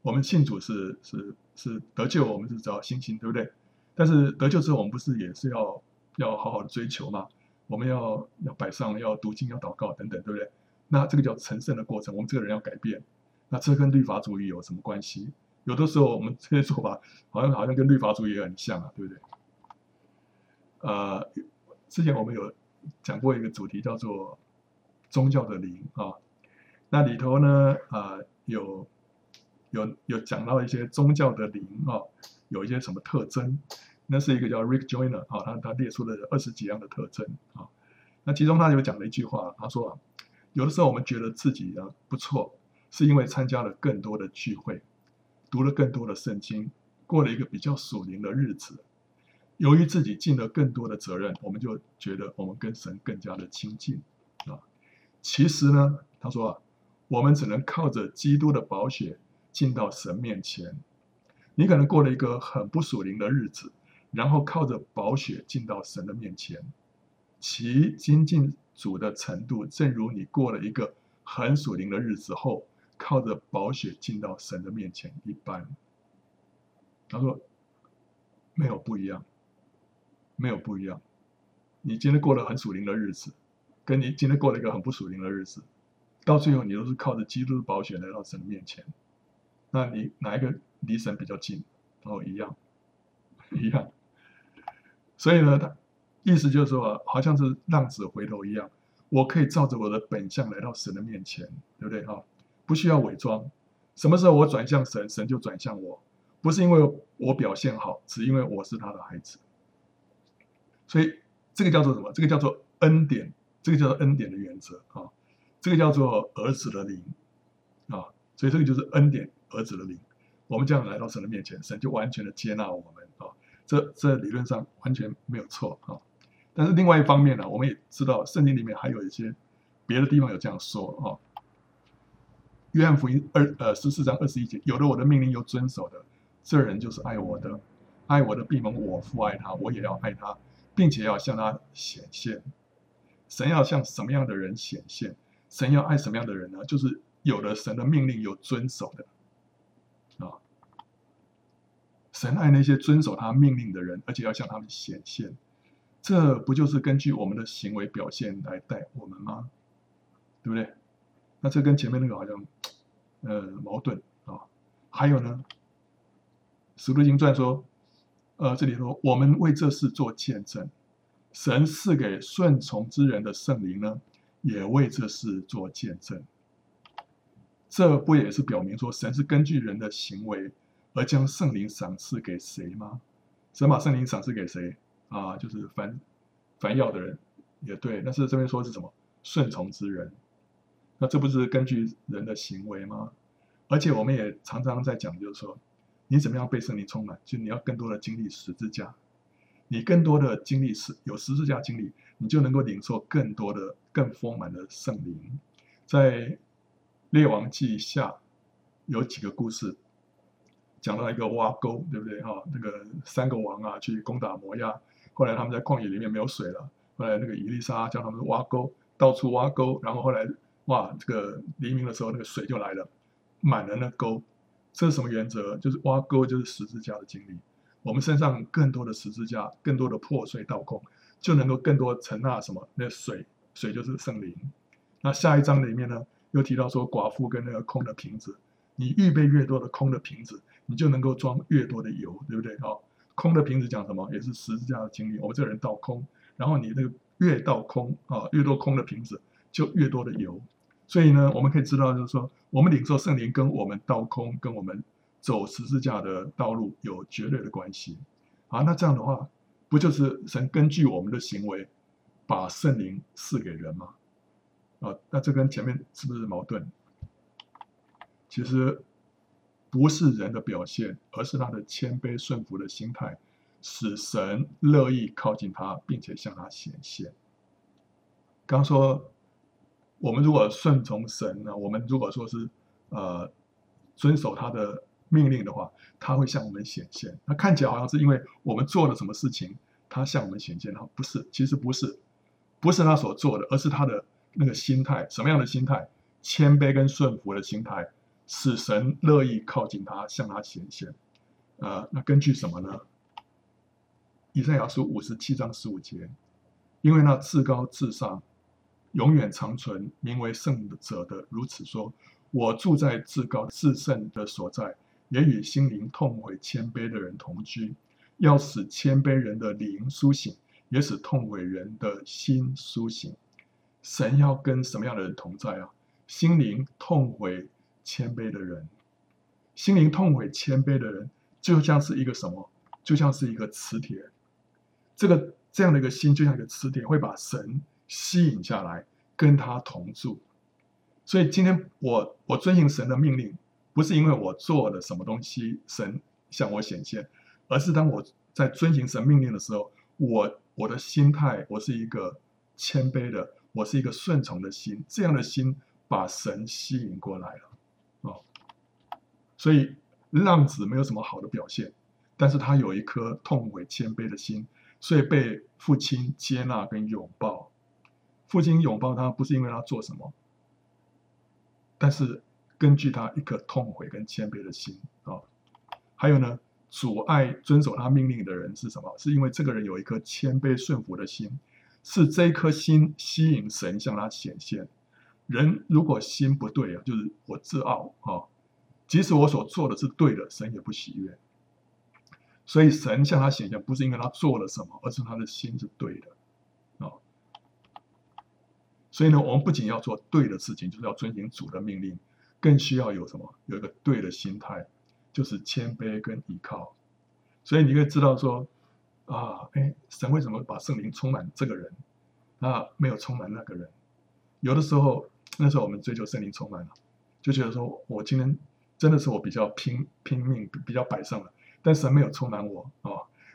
我们信主是是是得救，我们是找信心，对不对？但是得救之后，我们不是也是要要好好的追求吗？我们要要摆上，要读经，要祷告等等，对不对？那这个叫成圣的过程，我们这个人要改变。那这跟律法主义有什么关系？有的时候我们这些做法好像好像跟律法主义也很像啊，对不对？呃，之前我们有讲过一个主题叫做宗教的灵啊，那里头呢啊、呃、有。有有讲到一些宗教的灵啊，有一些什么特征？那是一个叫 Rick Joyner 啊，他他列出了二十几样的特征啊。那其中他有讲了一句话，他说啊，有的时候我们觉得自己啊不错，是因为参加了更多的聚会，读了更多的圣经，过了一个比较属灵的日子。由于自己尽了更多的责任，我们就觉得我们跟神更加的亲近啊。其实呢，他说啊，我们只能靠着基督的宝血。进到神面前，你可能过了一个很不属灵的日子，然后靠着宝血进到神的面前，其亲近主的程度，正如你过了一个很属灵的日子后，靠着宝血进到神的面前一般。他说，没有不一样，没有不一样。你今天过了很属灵的日子，跟你今天过了一个很不属灵的日子，到最后你都是靠着基督的宝血来到神的面前。那你哪一个离神比较近？哦，一样，一样。所以呢，他意思就是说，好像是浪子回头一样，我可以照着我的本相来到神的面前，对不对？哈，不需要伪装。什么时候我转向神，神就转向我，不是因为我表现好，只因为我是他的孩子。所以这个叫做什么？这个叫做恩典，这个叫做恩典的原则啊，这个叫做儿子的灵啊，所以这个就是恩典。儿子的灵，我们这样来到神的面前，神就完全的接纳我们啊。这这理论上完全没有错啊。但是另外一方面呢，我们也知道圣经里面还有一些别的地方有这样说啊。约翰福音二呃十四章二十一节，有了我的命令又遵守的，这人就是爱我的，爱我的必蒙我父爱他，我也要爱他，并且要向他显现。神要向什么样的人显现？神要爱什么样的人呢？就是有了神的命令又遵守的。啊神爱那些遵守他命令的人，而且要向他们显现，这不就是根据我们的行为表现来带我们吗？对不对？那这跟前面那个好像，呃，矛盾啊。还有呢，使徒行传说，呃，这里说我们为这事做见证，神赐给顺从之人的圣灵呢，也为这事做见证。这不也是表明说，神是根据人的行为而将圣灵赏赐给谁吗？神把圣灵赏赐给谁啊？就是凡凡要的人，也对。但是这边说是什么？顺从之人。那这不是根据人的行为吗？而且我们也常常在讲，就是说，你怎么样被圣灵充满？就你要更多的经历十字架，你更多的经历十有十字架经历，你就能够领受更多的更丰满的圣灵，在。列王记下有几个故事，讲到一个挖沟，对不对？哈，那个三个王啊去攻打摩押，后来他们在旷野里面没有水了，后来那个伊丽莎叫他们挖沟，到处挖沟，然后后来哇，这个黎明的时候那个水就来了，满了那沟。这是什么原则？就是挖沟就是十字架的经历。我们身上更多的十字架，更多的破碎倒空，就能够更多承纳什么？那水，水就是圣灵。那下一章里面呢？又提到说，寡妇跟那个空的瓶子，你预备越多的空的瓶子，你就能够装越多的油，对不对？好，空的瓶子讲什么？也是十字架的经历。我们这个人倒空，然后你那个越倒空啊，越多空的瓶子，就越多的油。所以呢，我们可以知道，就是说，我们领受圣灵跟我们倒空，跟我们走十字架的道路有绝对的关系。啊，那这样的话，不就是神根据我们的行为，把圣灵赐给人吗？啊，那这跟前面是不是矛盾？其实不是人的表现，而是他的谦卑顺服的心态，使神乐意靠近他，并且向他显现。刚说，我们如果顺从神呢，我们如果说是呃遵守他的命令的话，他会向我们显现。那看起来好像是因为我们做了什么事情，他向我们显现。不是，其实不是，不是他所做的，而是他的。那个心态，什么样的心态？谦卑跟顺服的心态，使神乐意靠近他，向他显现。呃，那根据什么呢？以赛亚书五十七章十五节，因为那至高至上、永远长存、名为圣者的如此说：我住在至高至圣的所在，也与心灵痛悔谦卑的人同居，要使谦卑人的灵苏醒，也使痛悔人的心苏醒。神要跟什么样的人同在啊？心灵痛悔谦卑的人，心灵痛悔谦卑的人，就像是一个什么？就像是一个磁铁。这个这样的一个心，就像一个磁铁，会把神吸引下来，跟他同住。所以今天我我遵行神的命令，不是因为我做了什么东西，神向我显现，而是当我在遵行神命令的时候，我我的心态，我是一个谦卑的。我是一个顺从的心，这样的心把神吸引过来了，哦，所以浪子没有什么好的表现，但是他有一颗痛悔谦卑的心，所以被父亲接纳跟拥抱。父亲拥抱他不是因为他做什么，但是根据他一颗痛悔跟谦卑的心啊，哦，还有呢，阻碍遵守他命令的人是什么？是因为这个人有一颗谦卑顺服的心。是这一颗心吸引神向他显现。人如果心不对啊，就是我自傲啊，即使我所做的是对的，神也不喜悦。所以神向他显现，不是因为他做了什么，而是他的心是对的啊。所以呢，我们不仅要做对的事情，就是要遵循主的命令，更需要有什么？有一个对的心态，就是谦卑跟依靠。所以你可以知道说。啊，哎，神为什么把圣灵充满这个人，啊，没有充满那个人？有的时候，那时候我们追求圣灵充满了，就觉得说我今天真的是我比较拼拼命，比较摆上了，但神没有充满我啊。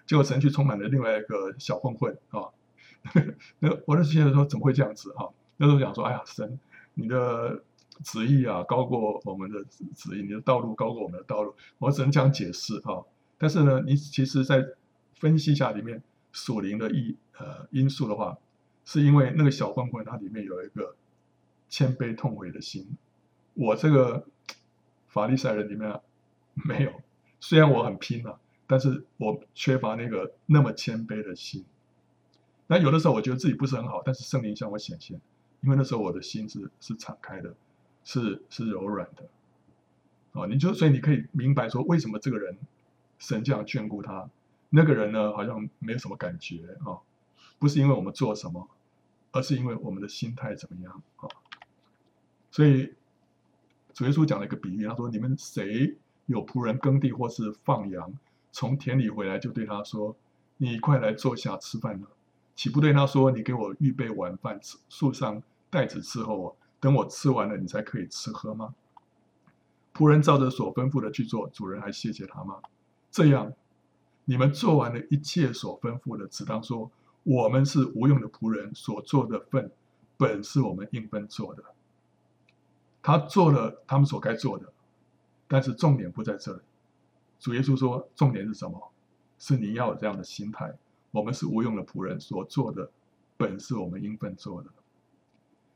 结果神去充满了另外一个小混混啊。那我那时觉得说怎么会这样子啊？那时候讲说，哎呀，神，你的旨意啊高过我们的旨意，你的道路高过我们的道路。我只能这样解释啊。但是呢，你其实在。分析一下里面属灵的意呃因素的话，是因为那个小混混他里面有一个谦卑痛悔的心，我这个法利赛人里面没有，虽然我很拼了，但是我缺乏那个那么谦卑的心。那有的时候我觉得自己不是很好，但是圣灵向我显现，因为那时候我的心是是敞开的，是是柔软的。哦，你就所以你可以明白说为什么这个人神这样眷顾他，那个人呢好像没有什么感觉啊，不是因为我们做什么，而是因为我们的心态怎么样啊。所以主耶稣讲了一个比喻，他说：“你们谁有仆人耕地或是放羊，从田里回来就对他说：‘你快来坐下吃饭了。’岂不对他说：‘你给我预备晚饭，吃，束上带子伺候我，等我吃完了，你才可以吃喝吗？’仆人照着所吩咐的去做，主人还谢谢他吗？这样，你们做完了一切所吩咐的，只当说：我们是无用的仆人，所做的份本是我们应分做的。”他做了他们所该做的，但是重点不在这里。主耶稣说，重点是什么？是你要有这样的心态。我们是无用的仆人，所做的本是我们应分做的。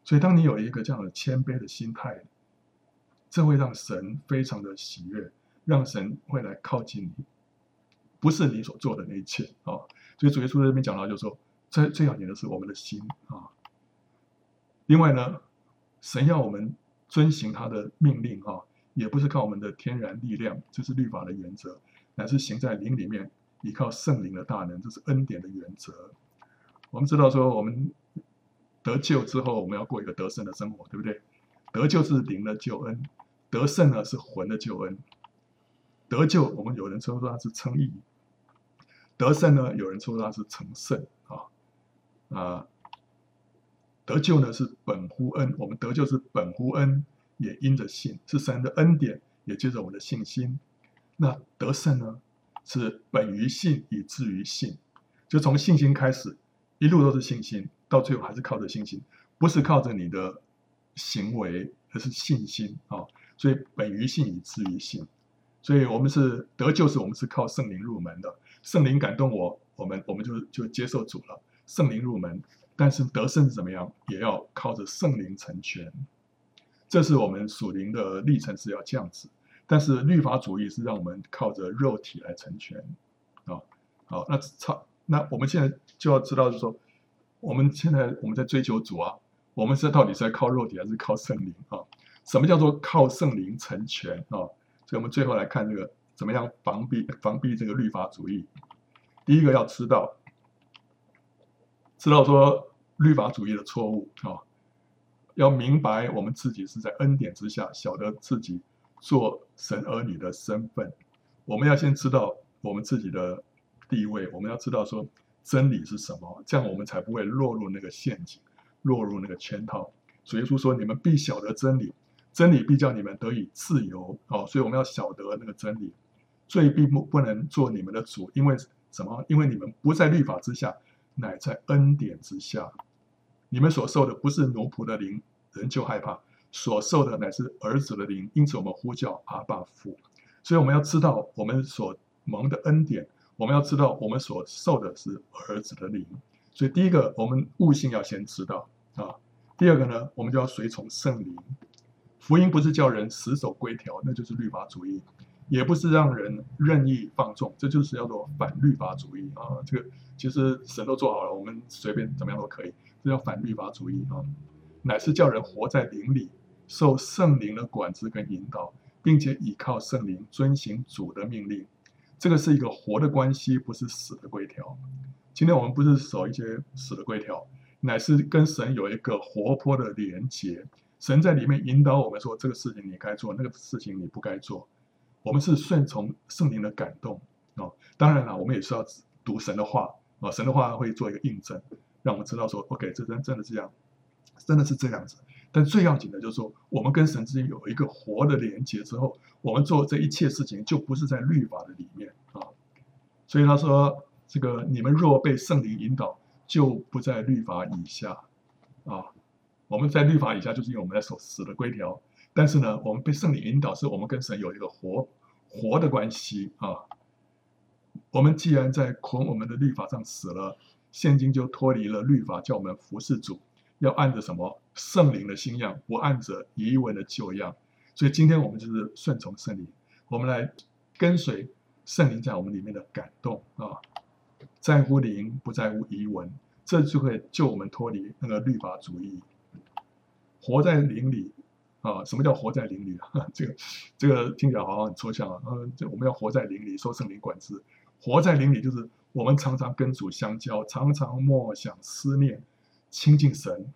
所以，当你有一个这样的谦卑的心态，这会让神非常的喜悦，让神会来靠近你。不是你所做的那一切啊。所以，主耶稣在这边讲到，就是说，最最要紧的是我们的心啊。另外呢，神要我们。遵行他的命令，啊，也不是靠我们的天然力量，这是律法的原则，乃是行在灵里面，依靠圣灵的大能，这是恩典的原则。我们知道说，我们得救之后，我们要过一个得胜的生活，对不对？得救是灵的救恩，得胜呢是魂的救恩。得救，我们有人说说他是称义；得胜呢，有人说他是成圣，啊，啊。得救呢是本乎恩，我们得救是本乎恩，也因着信，是神的恩典，也借着我们的信心。那得胜呢是本于信，以至于信，就从信心开始，一路都是信心，到最后还是靠着信心，不是靠着你的行为，而是信心啊、所以本于信，以至于信，所以我们是得救是我们是靠圣灵入门的，圣灵感动我，我们我们就就接受主了，圣灵入门。但是得胜是怎么样，也要靠着圣灵成全，这是我们属灵的历程是要这样子。但是律法主义是让我们靠着肉体来成全，啊，好，那超那我们现在就要知道，就是说，我们现在我们在追求主啊，我们是到底是在靠肉体还是靠圣灵啊？什么叫做靠圣灵成全啊？所以我们最后来看这个怎么样防避防避这个律法主义。第一个要知道。知道说律法主义的错误啊，要明白我们自己是在恩典之下，晓得自己做神儿女的身份。我们要先知道我们自己的地位，我们要知道说真理是什么，这样我们才不会落入那个陷阱，落入那个圈套。主耶稣说：“你们必晓得真理，真理必叫你们得以自由。”哦，所以我们要晓得那个真理，罪必不不能做你们的主，因为什么？因为你们不在律法之下。乃在恩典之下，你们所受的不是奴仆的灵，人就害怕；所受的乃是儿子的灵，因此我们呼叫阿爸父。所以我们要知道我们所蒙的恩典，我们要知道我们所受的是儿子的灵。所以第一个，我们悟性要先知道啊；第二个呢，我们就要随从圣灵。福音不是叫人死守规条，那就是律法主义。也不是让人任意放纵，这就是叫做反律法主义啊！这个其实神都做好了，我们随便怎么样都可以，这叫反律法主义啊！乃是叫人活在灵里，受圣灵的管制跟引导，并且倚靠圣灵遵行主的命令。这个是一个活的关系，不是死的规条。今天我们不是守一些死的规条，乃是跟神有一个活泼的连结。神在里面引导我们说，这个事情你该做，那个事情你不该做。我们是顺从圣灵的感动啊，当然了，我们也是要读神的话啊，神的话会做一个印证，让我们知道说，OK，这真真的是这样，真的是这样子。但最要紧的就是说，我们跟神之间有一个活的连接之后，我们做这一切事情就不是在律法的里面啊。所以他说，这个你们若被圣灵引导，就不在律法以下啊。我们在律法以下，就是因为我们在守死的规条。但是呢，我们被圣灵引导，是我们跟神有一个活活的关系啊。我们既然在捆我们的律法上死了，现今就脱离了律法，叫我们服侍主，要按着什么圣灵的新样，不按着遗文的旧样。所以今天我们就是顺从圣灵，我们来跟随圣灵在我们里面的感动啊，在乎灵，不在乎遗文，这就会救我们脱离那个律法主义，活在灵里。啊，什么叫活在灵里啊？这个这个听起来好像很抽象啊。嗯，这我们要活在灵里，受圣灵管制。活在灵里就是我们常常跟主相交，常常默想思念，亲近神。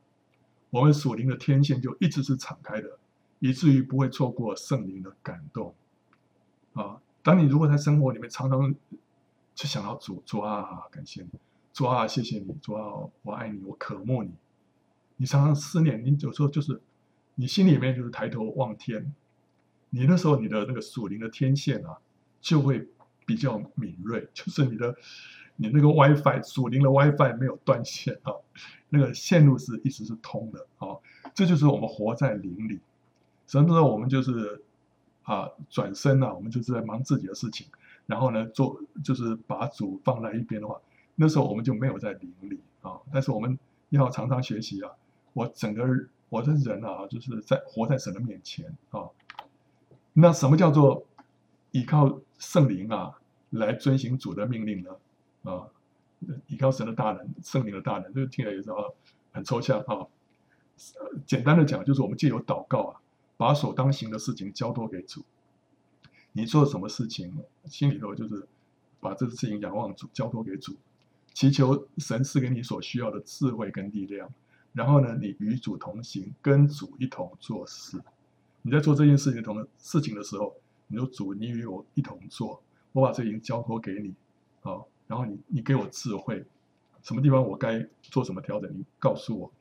我们属灵的天线就一直是敞开的，以至于不会错过圣灵的感动。啊，当你如果在生活里面常常去想到主，主啊，感谢你，主啊，谢谢你，主啊，我爱你，我渴慕你。你常常思念，你有时候就是你心里面就是抬头望天，你那时候你的那个属灵的天线啊，就会比较敏锐，就是你的你那个 WiFi 属灵的 WiFi 没有断线啊，那个线路是一直是通的啊，这就是我们活在灵里。什么时候我们就是啊转身啊，我们就是在忙自己的事情，然后呢做就是把主放在一边的话，那时候我们就没有在灵里啊。但是我们要常常学习啊。我整个我的人啊，就是在活在神的面前啊。那什么叫做依靠圣灵啊，来遵行主的命令呢？啊，依靠神的大能，圣灵的大能，这个听起来也是很抽象啊。简单的讲，就是我们借由祷告啊，把所当行的事情交托给主。你做什么事情，心里头就是把这个事情仰望主，交托给主，祈求神赐给你所需要的智慧跟力量。然后呢，你与主同行，跟主一同做事。你在做这件事情同事情的时候，你说主，你与我一同做，我把这已经交托给你，啊，然后你你给我智慧，什么地方我该做什么调整，你告诉我，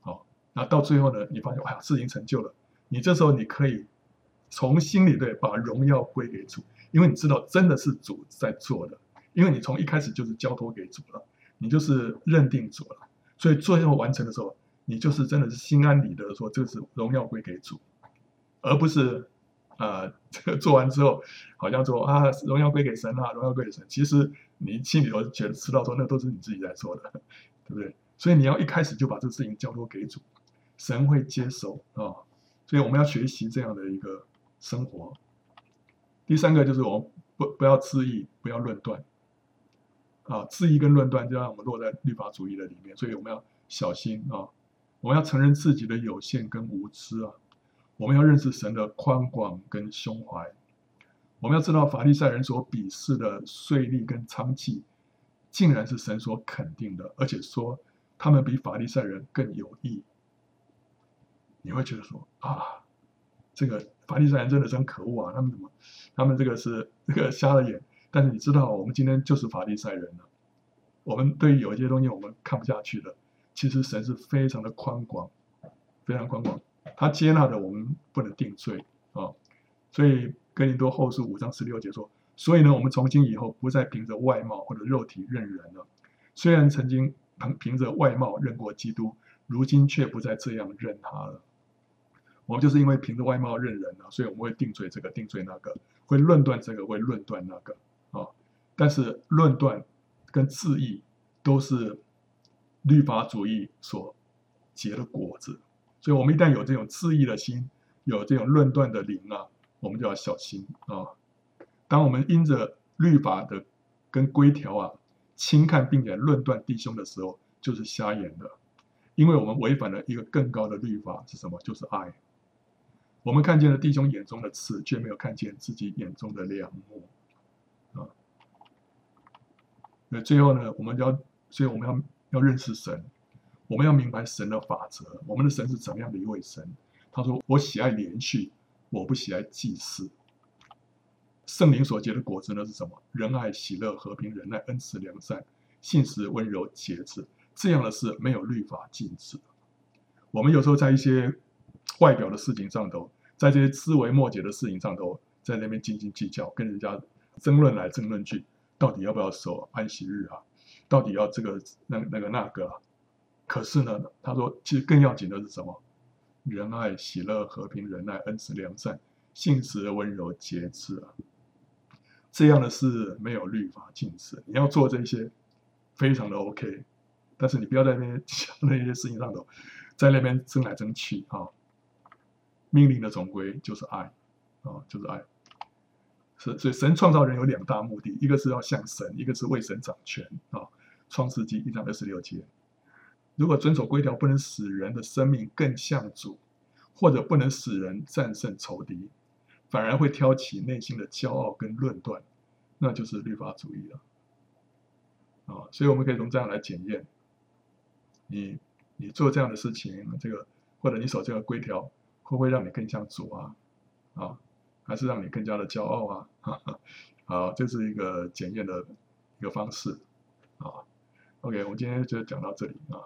好，那到最后呢，你发现哎呀，事情成就了，你这时候你可以从心里对把荣耀归给主，因为你知道真的是主在做的，因为你从一开始就是交托给主了，你就是认定主了。所以最后完成的时候，你就是真的是心安理得说，这是荣耀归给主，而不是，呃，这个做完之后，好像说啊，荣耀归给神啊，荣耀归给神。其实你心里头觉得知道说，那都是你自己在做的，对不对？所以你要一开始就把这事情交托给主，神会接受啊、所以我们要学习这样的一个生活。第三个就是我们不不要质疑，不要论断。啊，质疑跟论断就让我们落在律法主义的里面，所以我们要小心啊！我们要承认自己的有限跟无知啊！我们要认识神的宽广跟胸怀。我们要知道法利赛人所鄙视的税吏跟娼妓，竟然是神所肯定的，而且说他们比法利赛人更有义。你会觉得说啊，这个法利赛人真的真可恶啊！他们怎么，他们这个是这个瞎了眼。但是你知道，我们今天就是法利赛人了。我们对于有一些东西我们看不下去的，其实神是非常的宽广，非常宽广。他接纳的我们不能定罪啊。所以哥林多后书五章十六节说：“所以呢，我们从今以后不再凭着外貌或者肉体认人了。虽然曾经凭凭着外貌认过基督，如今却不再这样认他了。我们就是因为凭着外貌认人了，所以我们会定罪这个，定罪那个，会论断这个，会论断那个。”啊，但是论断跟质疑都是律法主义所结的果子，所以我们一旦有这种质疑的心，有这种论断的灵啊，我们就要小心啊。当我们因着律法的跟规条啊轻看并且论断弟兄的时候，就是瞎眼的，因为我们违反了一个更高的律法是什么？就是爱。我们看见了弟兄眼中的刺，却没有看见自己眼中的梁木。最后呢，我们要，所以我们要要认识神，我们要明白神的法则。我们的神是怎么样的一位神？他说：“我喜爱怜恤，我不喜爱祭祀。”圣灵所结的果子呢是什么？仁爱、喜乐、和平、忍耐、恩慈、良善、信实、温柔、节制。这样的事没有律法禁止。我们有时候在一些外表的事情上头，在这些枝微末节的事情上头，在那边斤斤计较，跟人家争论来争论去。到底要不要守安息日啊？到底要这个那那个那个？可是呢，他说，其实更要紧的是什么？仁爱、喜乐、和平、忍耐、恩慈、良善、信实、温柔、节制啊！这样的事没有律法禁止，你要做这些，非常的 OK。但是你不要在那边想那些事情上头，在那边争来争去啊！命令的总归就是爱啊，就是爱。是，所以神创造人有两大目的，一个是要像神，一个是为神掌权啊。创世纪一章二十六节，如果遵守规条不能使人的生命更像主，或者不能使人战胜仇敌，反而会挑起内心的骄傲跟论断，那就是律法主义了。啊，所以我们可以从这样来检验，你你做这样的事情，这个或者你守这个规条，会不会让你更像主啊？啊，还是让你更加的骄傲啊？哈哈，好，这是一个检验的一个方式啊。OK，我们今天就讲到这里啊。